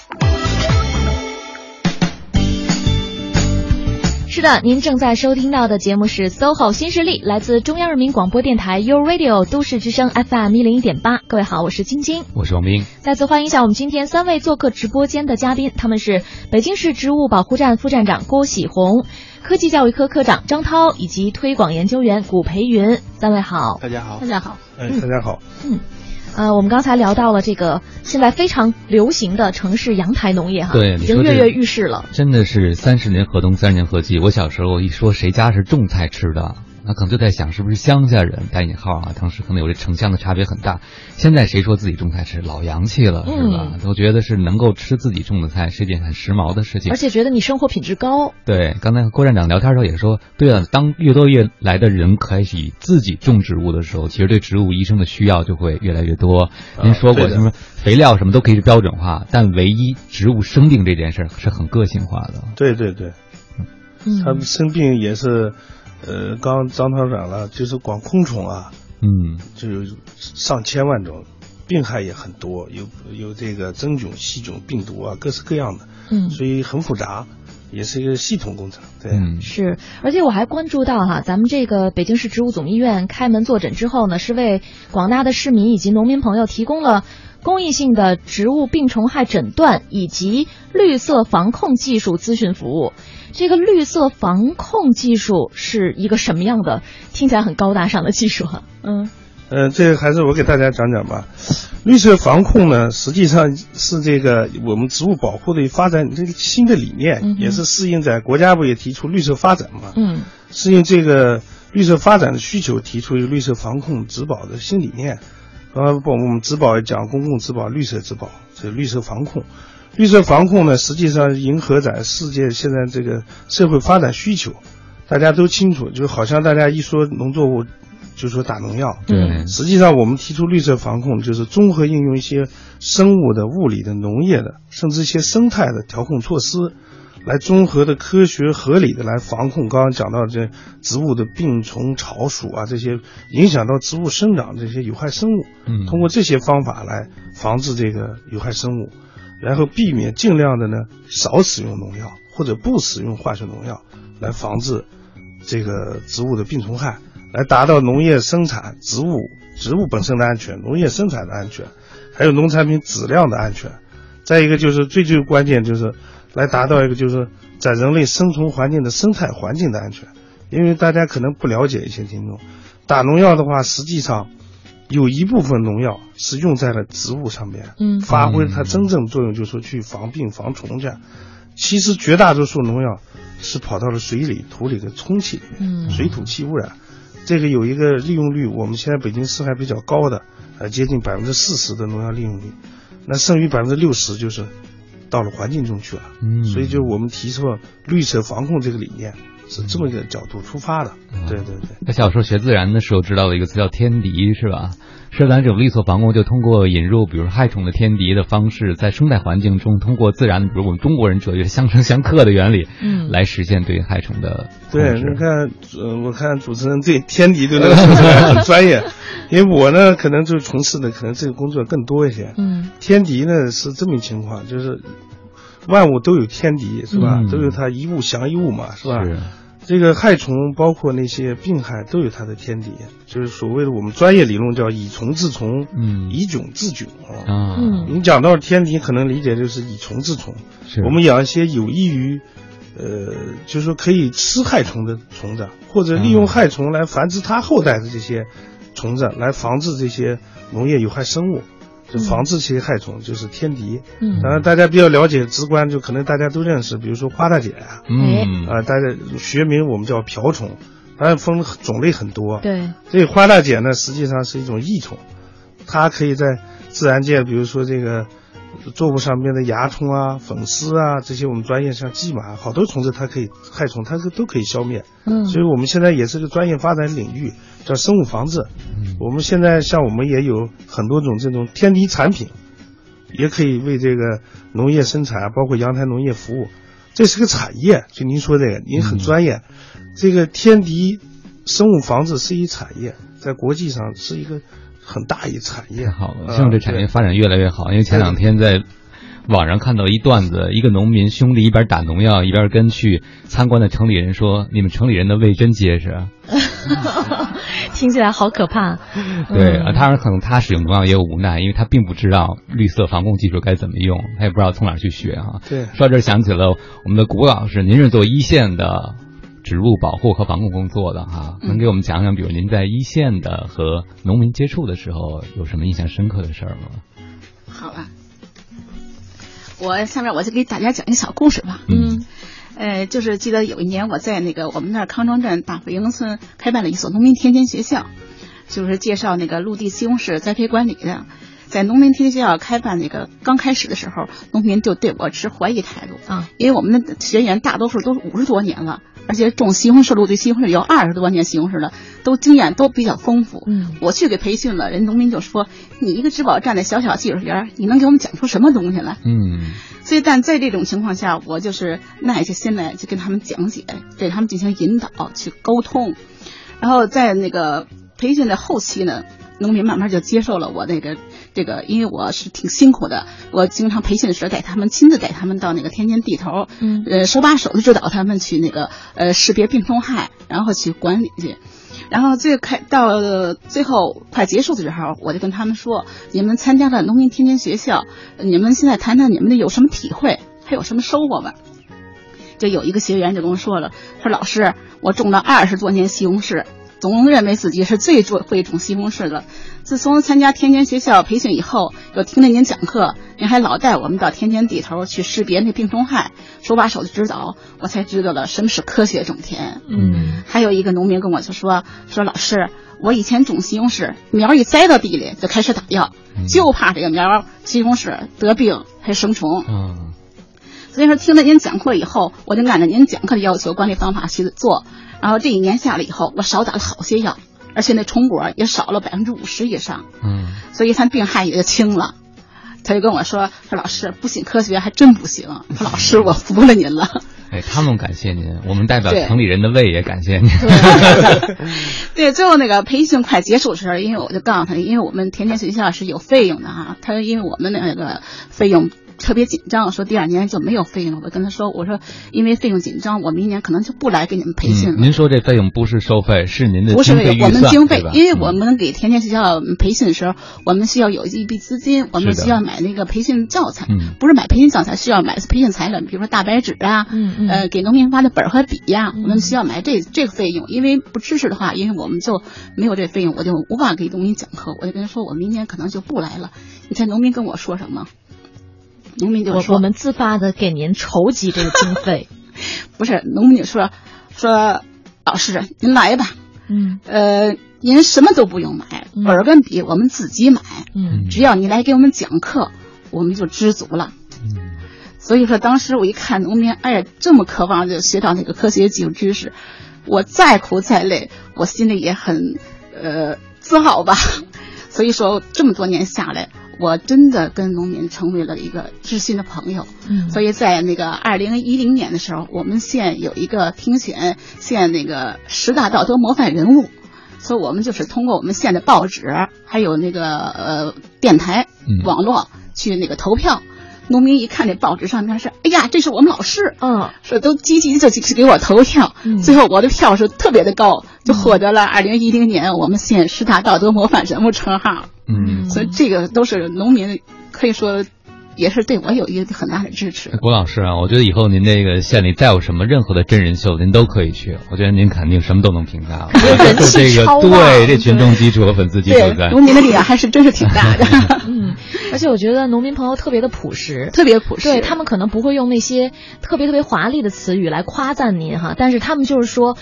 是的，您正在收听到的节目是 SOHO 新势力，来自中央人民广播电台 u Radio 都市之声 FM 一零一点八。各位好，我是晶晶，我是王斌。再次欢迎一下我们今天三位做客直播间的嘉宾，他们是北京市植物保护站副站长郭喜红、科技教育科科长张涛以及推广研究员谷培云。三位好，大家好，大家好，哎，大家好，嗯。呃，我们刚才聊到了这个现在非常流行的城市阳台农业哈，对，已经跃跃欲试了。真的是三十年河东，三十年河西。我小时候一说谁家是种菜吃的。那可能就在想是不是乡下人带引号啊？当时可能有这城乡的差别很大。现在谁说自己种菜是老洋气了，是吧？都觉得是能够吃自己种的菜是一件很时髦的事情，而且觉得你生活品质高。对，刚才和郭站长聊天的时候也说，对了，当越多越来的人开始自己种植物的时候，其实对植物医生的需要就会越来越多。您说过什么肥料什么都可以是标准化，但唯一植物生病这件事是很个性化的。对对对，嗯，他们生病也是。呃，刚张团长了，就是光昆虫啊，嗯，就有上千万种，病害也很多，有有这个真菌、细菌、病毒啊，各式各样的，嗯，所以很复杂，也是一个系统工程，对，是，而且我还关注到哈，咱们这个北京市植物总医院开门坐诊之后呢，是为广大的市民以及农民朋友提供了公益性的植物病虫害诊断以及绿色防控技术咨询服务。这个绿色防控技术是一个什么样的？听起来很高大上的技术哈。嗯，呃，这个还是我给大家讲讲吧。绿色防控呢，实际上是这个我们植物保护的发展这个新的理念，也是适应在国家不也提出绿色发展嘛？嗯，适应这个绿色发展的需求，提出一个绿色防控植保的新理念。呃，不，我们植保也讲公共植保、绿色植保，这绿色防控。绿色防控呢，实际上迎合在世界现在这个社会发展需求，大家都清楚，就好像大家一说农作物，就说打农药。对，实际上我们提出绿色防控，就是综合应用一些生物的、物理的、农业的，甚至一些生态的调控措施，来综合的、科学合理的来防控。刚刚讲到这植物的病虫、草鼠啊，这些影响到植物生长这些有害生物，嗯，通过这些方法来防治这个有害生物。然后避免尽量的呢少使用农药或者不使用化学农药，来防治这个植物的病虫害，来达到农业生产植物植物本身的安全、农业生产的安全，还有农产品质量的安全。再一个就是最最关键就是来达到一个就是在人类生存环境的生态环境的安全。因为大家可能不了解一些听众，打农药的话，实际上。有一部分农药是用在了植物上面，嗯，发挥它真正作用，就是说去防病防虫这样。其实绝大多数农药是跑到了水里、土里的空气里面，水土气污染。这个有一个利用率，我们现在北京市还比较高的，呃，接近百分之四十的农药利用率。那剩余百分之六十就是到了环境中去了。嗯，所以就我们提出了绿色防控这个理念。是这么一个角度出发的，对对对。那小时候学自然的时候知道了一个词叫天敌，是吧？是咱这种绿色防控就通过引入，比如害虫的天敌的方式，在生态环境中通过自然，比如我们中国人哲学相生相克的原理，嗯，来实现对害虫的。对，你看，呃，我看主持人对天敌对这个说起来很专业，因为我呢可能就从事的可能这个工作更多一些。嗯，天敌呢是这么一情况，就是万物都有天敌，是吧？都有它一物降一物嘛，是吧？是。这个害虫包括那些病害都有它的天敌，就是所谓的我们专业理论叫以虫治虫，嗯，以菌治菌啊。嗯，你讲到天敌，可能理解就是以虫治虫。是。我们养一些有益于，呃，就是说可以吃害虫的虫子，或者利用害虫来繁殖它后代的这些虫子，来防治这些农业有害生物。就防治这些害虫，就是天敌。嗯，当然大家比较了解直观，就可能大家都认识，比如说花大姐啊，嗯啊，大家学名我们叫瓢虫，当然分种类很多。对，所以花大姐呢，实际上是一种益虫，它可以在自然界，比如说这个作物上面的蚜虫啊、粉丝啊这些，我们专业像蓟马，好多虫子它可以害虫，它都可以消灭。嗯，所以我们现在也是个专业发展领域。叫生物防治，嗯我们现在像我们也有很多种这种天敌产品，也可以为这个农业生产，包括阳台农业服务，这是个产业。就您说这个，您很专业，这个天敌生物防治是一产业，在国际上是一个很大一产业。好了，希望这产业发展越来越好。因为前两天在。网上看到一段子，一个农民兄弟一边打农药，一边跟去参观的城里人说：“你们城里人的胃真结实。”听起来好可怕。对啊，当然可能他使用农药也有无奈，因为他并不知道绿色防控技术该怎么用，他也不知道从哪去学哈。对，说到这想起了我们的古老师，您是做一线的。植物保护和防控工作的哈，能给我们讲讲，比如您在一线的和农民接触的时候，有什么印象深刻的事儿吗？好吧，我下面我就给大家讲一个小故事吧。嗯，呃，就是记得有一年我在那个我们那儿康庄镇大北营村开办了一所农民田间学校，就是介绍那个陆地西红柿栽培管理的。在农民田间学校开办那个刚开始的时候，农民就对我持怀疑态度。啊，因为我们的学员大多数都是五十多年了，而且种西红柿、的，我对西红柿有二十多年西红柿了，都经验都比较丰富。嗯，我去给培训了，人农民就说：“你一个植保站的小小技术员，你能给我们讲出什么东西来？”嗯，所以但在这种情况下，我就是耐下心来，去跟他们讲解，给他们进行引导，去沟通。然后在那个培训的后期呢，农民慢慢就接受了我那个。这个，因为我是挺辛苦的，我经常培训的时候带他们亲自带他们到那个田间地头，嗯，呃，手把手的指导他们去那个呃识别病虫害，然后去管理去，然后最开到最后快结束的时候，我就跟他们说，你们参加了农民天天学校，你们现在谈谈你们的有什么体会，还有什么收获吧。就有一个学员就跟我说了，说老师，我种了二十多年西红柿。总认为自己是最会会种西红柿的。自从参加田间学校培训以后，又听了您讲课，您还老带我们到田间地头去识别那病虫害，手把手的指导，我才知道了什么是科学种田。嗯，还有一个农民跟我就说说老师，我以前种西红柿，苗一栽到地里就开始打药，就怕这个苗西红柿得病还生虫。嗯，所以说听了您讲课以后，我就按照您讲课的要求管理方法去做。然后这一年下来以后，我少打了好些药，而且那虫果也少了百分之五十以上。嗯，所以他病害也就轻了。他就跟我说：“说老师不信科学还真不行。”说老师我服了您了。哎，他们感谢您，我们代表城里人的胃也感谢您。对，最后那个培训快结束的时候，因为我就告诉他，因为我们田间学校是有费用的哈，他说因为我们那个费用。特别紧张，说第二年就没有费用了。我跟他说，我说因为费用紧张，我明年可能就不来给你们培训了。您说这费用不是收费，是您的不是我们经费，因为我们给田间学校培训的时候，我们需要有一笔资金，我们需要买那个培训教材，不是买培训教材，需要买培训材料，比如说大白纸啊，呃，给农民发的本和笔呀，我们需要买这这个费用。因为不支持的话，因为我们就没有这费用，我就无法给农民讲课。我就跟他说，我明年可能就不来了。你猜农民跟我说什么？农民就说：“我们自发的给您筹集这个经费，不是农民就说说老师您来吧，嗯，呃，您什么都不用买，本跟笔我们自己买，嗯，只要你来给我们讲课，我们就知足了。嗯，所以说当时我一看农民，哎呀，这么渴望就学到那个科学技术知识，我再苦再累，我心里也很呃自豪吧。所以说这么多年下来。”我真的跟农民成为了一个知心的朋友，嗯，所以在那个二零一零年的时候，我们县有一个评选县那个十大道德模范人物，所以我们就是通过我们县的报纸，还有那个呃电台、网络去那个投票。农民一看这报纸上面是，哎呀，这是我们老师，嗯，说都积极的去给我投票，最后我的票数特别的高，就获得了二零一零年我们县十大道德模范人物称号。嗯，所以这个都是农民，可以说也是对我有一个很大的支持。郭老师啊，我觉得以后您这个县里再有什么任何的真人秀，您都可以去。我觉得您肯定什么都能评价。人气超对，这群众基础和粉丝基础在。农民的力量还是真是挺大的。嗯，而且我觉得农民朋友特别的朴实，特别朴实。对他们可能不会用那些特别特别华丽的词语来夸赞您哈，但是他们就是说。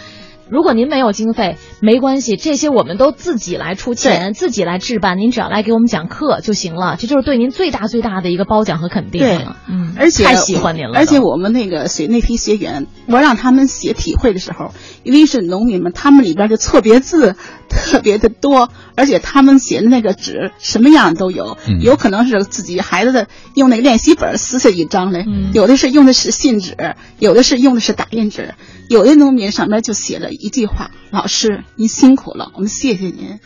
如果您没有经费，没关系，这些我们都自己来出钱，自己来置办，您只要来给我们讲课就行了，这就是对您最大最大的一个褒奖和肯定了。嗯，而且太喜欢您了。而且我们那个写那批学员，我让他们写体会的时候，因为是农民们，他们里边的错别字特别的多，而且他们写的那个纸什么样都有，有可能是自己孩子的用那个练习本撕下一张来，有的是用的是信纸，有的是用的是打印纸。有的农民上面就写了一句话：“老师，您辛苦了，我们谢谢您。”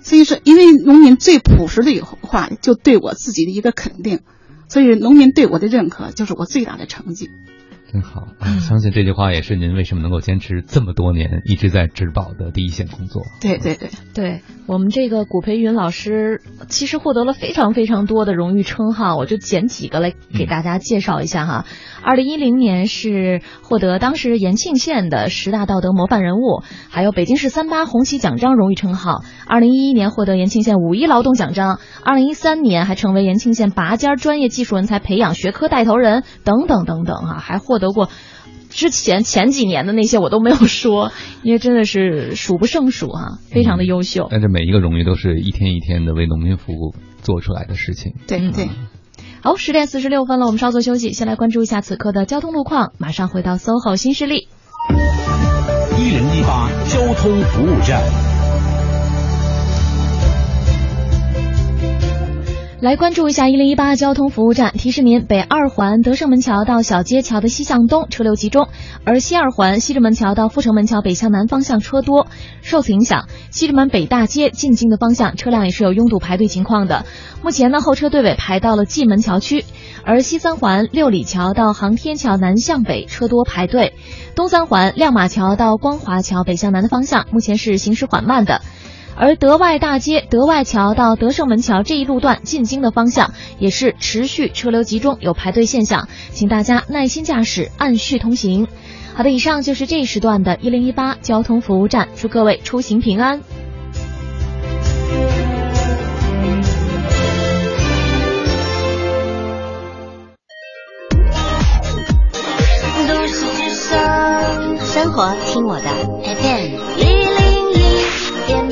所以说，因为农民最朴实的一话，就对我自己的一个肯定，所以农民对我的认可就是我最大的成绩。真好，相信这句话也是您为什么能够坚持这么多年一直在植保的第一线工作。对对对对，我们这个古培云老师其实获得了非常非常多的荣誉称号，我就捡几个来给大家介绍一下哈。二零一零年是获得当时延庆县的十大道德模范人物，还有北京市三八红旗奖章荣誉称号。二零一一年获得延庆县五一劳动奖章，二零一三年还成为延庆县拔尖专业技术人才培养学科带头人，等等等等啊，还获。得过之前前几年的那些我都没有说，因为真的是数不胜数啊，非常的优秀。但是每一个荣誉都是一天一天的为农民服务做出来的事情。对对。好，十点四十六分了，我们稍作休息，先来关注一下此刻的交通路况。马上回到 SOHO 新势力。一零一八交通服务站。来关注一下一零一八交通服务站，提示您：北二环德胜门桥到小街桥的西向东车流集中，而西二环西直门桥到阜成门桥北向南方向车多。受此影响，西直门北大街进京的方向车辆也是有拥堵排队情况的。目前呢，候车队尾排到了蓟门桥区，而西三环六里桥到航天桥南向北车多排队。东三环亮马桥到光华桥北向南的方向目前是行驶缓慢的。而德外大街德外桥到德胜门桥这一路段进京的方向也是持续车流集中，有排队现象，请大家耐心驾驶，按序通行。好的，以上就是这一时段的一零一八交通服务站，祝各位出行平安。生活听我的 FM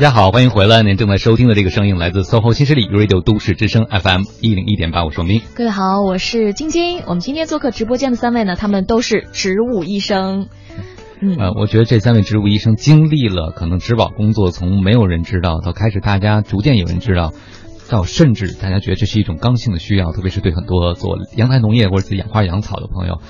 大家好，欢迎回来！您正在收听的这个声音来自 SOHO 新势力 Radio 都市之声 FM 一零一点八，我是王斌。各位好，我是晶晶。我们今天做客直播间的三位呢，他们都是植物医生。嗯，我觉得这三位植物医生经历了可能植保工作从没有人知道到开始大家逐渐有人知道，到甚至大家觉得这是一种刚性的需要，特别是对很多做阳台农业或者自己养花养草的朋友，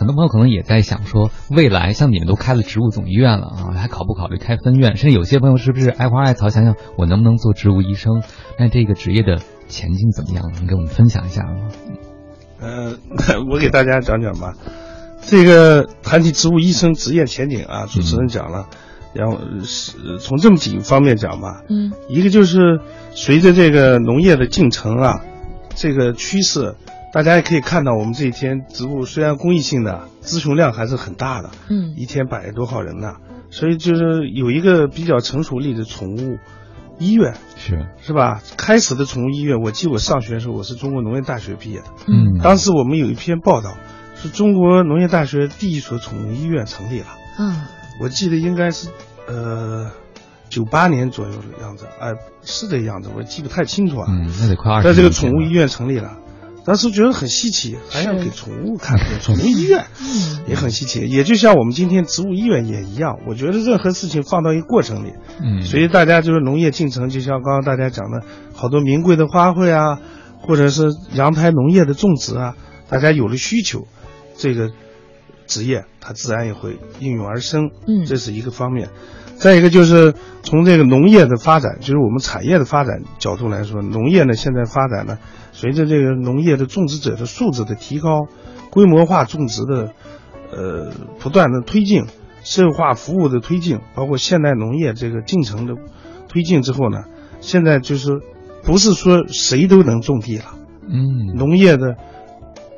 很多朋友可能也在想说，未来像你们都开了植物总医院了啊，还考不考虑开分院？甚至有些朋友是不是爱花爱草，想想我能不能做植物医生？那这个职业的前景怎么样？能给我们分享一下吗？呃，我给大家讲讲吧。这个谈起植物医生职业前景啊，主持人讲了，然后是从这么几个方面讲吧。嗯，一个就是随着这个农业的进程啊，这个趋势，大家也可以看到，我们这一天植物虽然公益性的咨询量还是很大的，嗯，一天百多号人呢，所以就是有一个比较成熟力的宠物医院，是是吧？开始的宠物医院，我记得我上学的时候，我是中国农业大学毕业的，嗯，当时我们有一篇报道。是中国农业大学第一所宠物医院成立了。嗯，我记得应该是，呃，九八年左右的样子，哎，是这样子，我记不太清楚啊。嗯，那得快二十在这个宠物医院成立了，当时觉得很稀奇，还要给宠物看病，宠物医院也很稀奇。也就像我们今天植物医院也一样，我觉得任何事情放到一个过程里，嗯，所以大家就是农业进程，就像刚刚大家讲的，好多名贵的花卉啊，或者是阳台农业的种植啊，大家有了需求。这个职业，它自然也会应运而生，嗯，这是一个方面。再一个就是从这个农业的发展，就是我们产业的发展角度来说，农业呢现在发展呢，随着这个农业的种植者的素质的提高，规模化种植的呃不断的推进，社会化服务的推进，包括现代农业这个进程的推进之后呢，现在就是不是说谁都能种地了，嗯，农业的。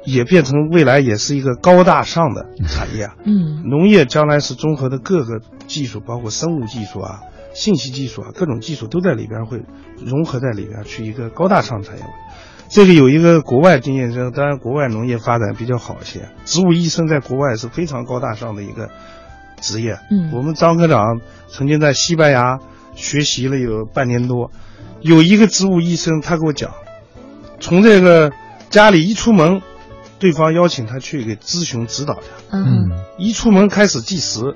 也变成未来也是一个高大上的产业，嗯，农业将来是综合的各个技术，包括生物技术啊、信息技术啊，各种技术都在里边会融合在里边去一个高大上产业。这个有一个国外经验，当然国外农业发展比较好一些，植物医生在国外是非常高大上的一个职业。嗯，我们张科长曾经在西班牙学习了有半年多，有一个植物医生，他给我讲，从这个家里一出门。对方邀请他去给咨询指导去，嗯，一出门开始计时，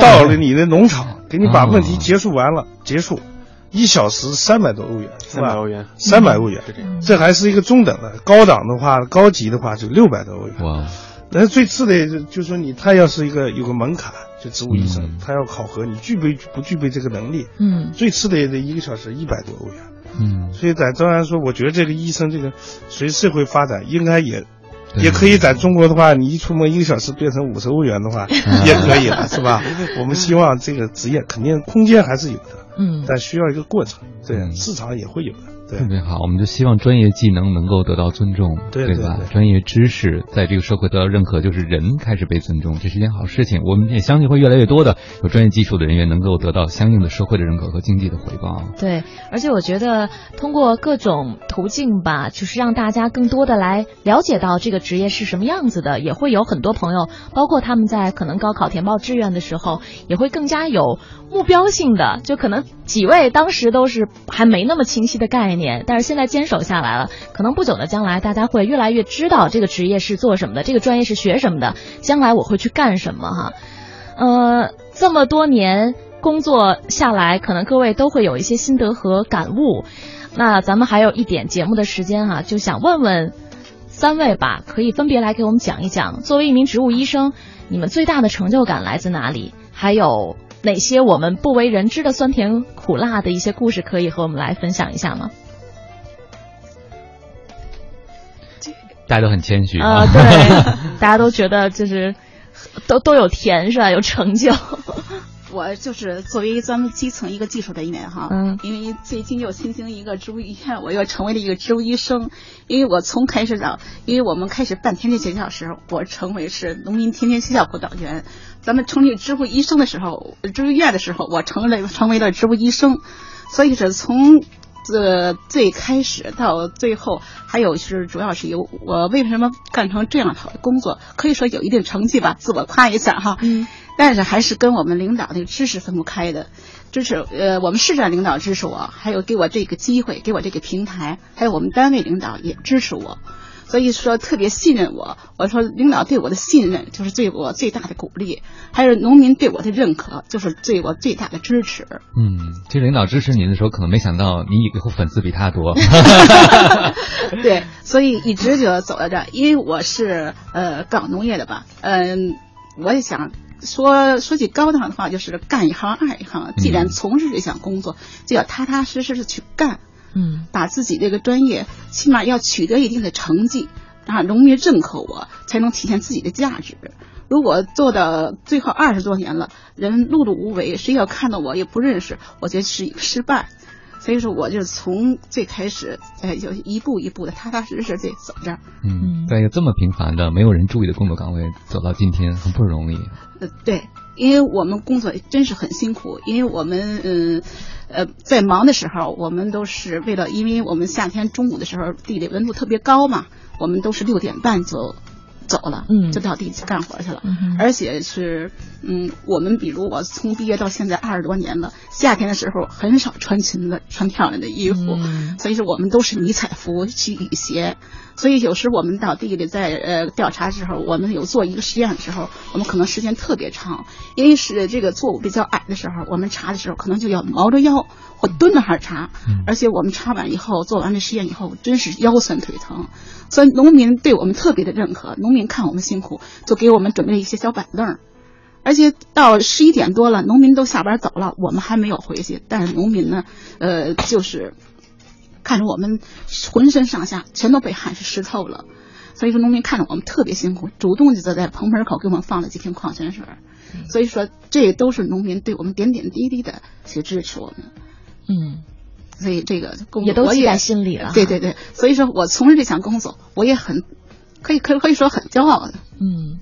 到了你的农场，给你把问题结束完了，结束，一小时三百多欧元，三百欧元，三百欧元，这还是一个中等的，高档的话，高级的话就六百多欧元。哇！但是最次的，就说你他要是一个有个门槛，就植物医生，他要考核你具备不具备这个能力。嗯。最次的得一个小时一百多欧元。嗯。所以在当然说，我觉得这个医生这个随社会发展，应该也也可以在中国的话，你一出门一个小时变成五十欧元的话，也可以了，是吧？我们希望这个职业肯定空间还是有的。嗯。但需要一个过程，对，市场也会有的。特别好，我们就希望专业技能能够得到尊重，对吧？专业知识在这个社会得到认可，就是人开始被尊重，这是一件好事情。我们也相信会越来越多的有专业技术的人员能够得到相应的社会的认可和经济的回报。对，而且我觉得通过各种途径吧，就是让大家更多的来了解到这个职业是什么样子的，也会有很多朋友，包括他们在可能高考填报志愿的时候，也会更加有目标性的，就可能几位当时都是还没那么清晰的概念。年，但是现在坚守下来了，可能不久的将来，大家会越来越知道这个职业是做什么的，这个专业是学什么的，将来我会去干什么哈。呃，这么多年工作下来，可能各位都会有一些心得和感悟。那咱们还有一点节目的时间哈，就想问问三位吧，可以分别来给我们讲一讲，作为一名植物医生，你们最大的成就感来自哪里？还有哪些我们不为人知的酸甜苦辣的一些故事，可以和我们来分享一下吗？大家都很谦虚啊，对，大家都觉得就是 都都有甜是吧？有成就。我就是作为咱们基层一个技术人员哈，嗯，因为最近又新兴一个植物医院，我又成为了一个植物医生。因为我从开始早，因为我们开始办天天学校时，我成为是农民天天学校辅导员。咱们成立植物医生的时候，植物医院的时候，我成了成为了植物医生。所以是从。自最开始到最后，还有是主要是由我为什么干成这样好的工作，可以说有一定成绩吧，自我夸一下哈。嗯。但是还是跟我们领导那个知识分不开的，支持呃我们市长领导支持我，还有给我这个机会，给我这个平台，还有我们单位领导也支持我。所以说特别信任我，我说领导对我的信任就是对我最大的鼓励，还有农民对我的认可就是对我最大的支持。嗯，这领导支持您的时候，可能没想到你以后粉丝比他多。对，所以一直就走到这，因为我是呃搞农业的吧，嗯，我也想说说句高档的话，就是干一行爱一行。既然从事这项工作，就要踏踏实实的去干。嗯，把自己这个专业起码要取得一定的成绩，啊农民认可我，才能体现自己的价值。如果做到最后二十多年了，人碌碌无为，谁要看到我也不认识，我觉得是一个失败。所以说，我就从最开始，哎，就一步一步的踏踏实实的走着。嗯，在一个这么平凡的、没有人注意的工作岗位走到今天，很不容易。呃，对，因为我们工作真是很辛苦，因为我们嗯。呃，在忙的时候，我们都是为了，因为我们夏天中午的时候地里温度特别高嘛，我们都是六点半就走了，嗯，就到地里去干活去了，嗯，而且是，嗯，我们比如我从毕业到现在二十多年了，夏天的时候很少穿裙子、穿漂亮的衣服，所以说我们都是迷彩服、去雨鞋。所以有时我们到地里在呃调查的时候，我们有做一个实验的时候，我们可能时间特别长，因为是这个作物比较矮的时候，我们查的时候可能就要猫着腰或蹲着哈查，而且我们查完以后做完了实验以后，真是腰酸腿疼。所以农民对我们特别的认可，农民看我们辛苦，就给我们准备了一些小板凳，而且到十一点多了，农民都下班走了，我们还没有回去，但是农民呢，呃，就是。看着我们浑身上下全都被汗是湿透了，所以说农民看着我们特别辛苦，主动就在棚门口给我们放了几瓶矿泉水。所以说这都是农民对我们点点滴滴的去支持我们。嗯，所以这个工作也都记在心里了。对对对，所以说我从事这项工作，我也很可以可可以说很骄傲的。嗯，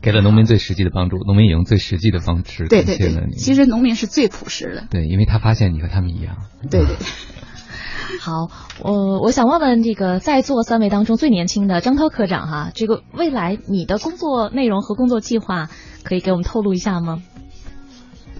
给了农民最实际的帮助，农民也用最实际的方式对对对，其实农民是最朴实的。对，因为他发现你和他们一样。对对。好，我我想问问这个在座三位当中最年轻的张涛科长哈，这个未来你的工作内容和工作计划可以给我们透露一下吗？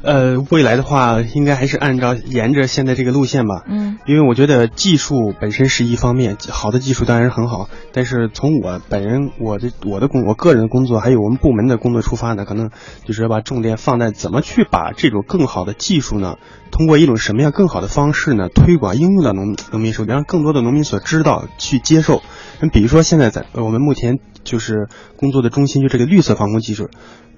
呃，未来的话，应该还是按照沿着现在这个路线吧。嗯，因为我觉得技术本身是一方面，好的技术当然是很好。但是从我本人我的我的工我个人的工作，还有我们部门的工作出发呢，可能就是要把重点放在怎么去把这种更好的技术呢，通过一种什么样更好的方式呢，推广应用到农农民手里，让更多的农民所知道去接受。那比如说现在在我们目前就是工作的中心，就这个绿色防控技术。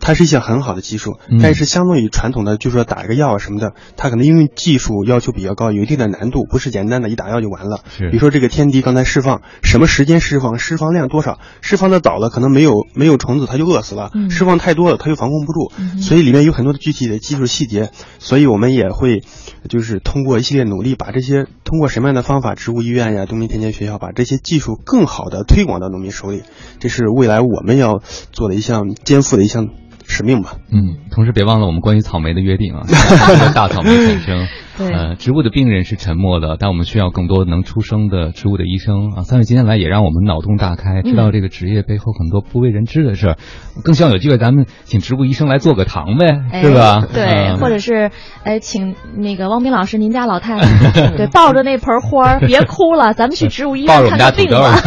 它是一项很好的技术，但是相对于传统的，就是说打一个药啊什么的，它可能因为技术要求比较高，有一定的难度，不是简单的一打药就完了。是，比如说这个天敌刚才释放，什么时间释放，释放量多少，释放的早了可能没有没有虫子，它就饿死了；释放太多了，它又防控不住。所以里面有很多的具体的技术细节，所以我们也会就是通过一系列努力，把这些通过什么样的方法，植物医院呀、农民田间学校，把这些技术更好的推广到农民手里，这是未来我们要做的一项肩负的一项。使命吧。嗯，同时别忘了我们关于草莓的约定啊，大草莓产生。呃，植物的病人是沉默的，但我们需要更多能出声的植物的医生啊。三位今天来也让我们脑洞大开，知道这个职业背后很多不为人知的事儿。更希望有机会咱们请植物医生来做个堂呗，是吧？对，或者是哎，请那个汪斌老师，您家老太太 对抱着那盆花儿别哭了，咱们去植物医院看看病吧。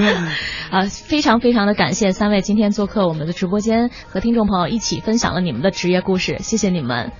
啊，非常非常的感谢三位今天做客我们的直播间，和听众朋友一起分享了你们的职业故事，谢谢你们。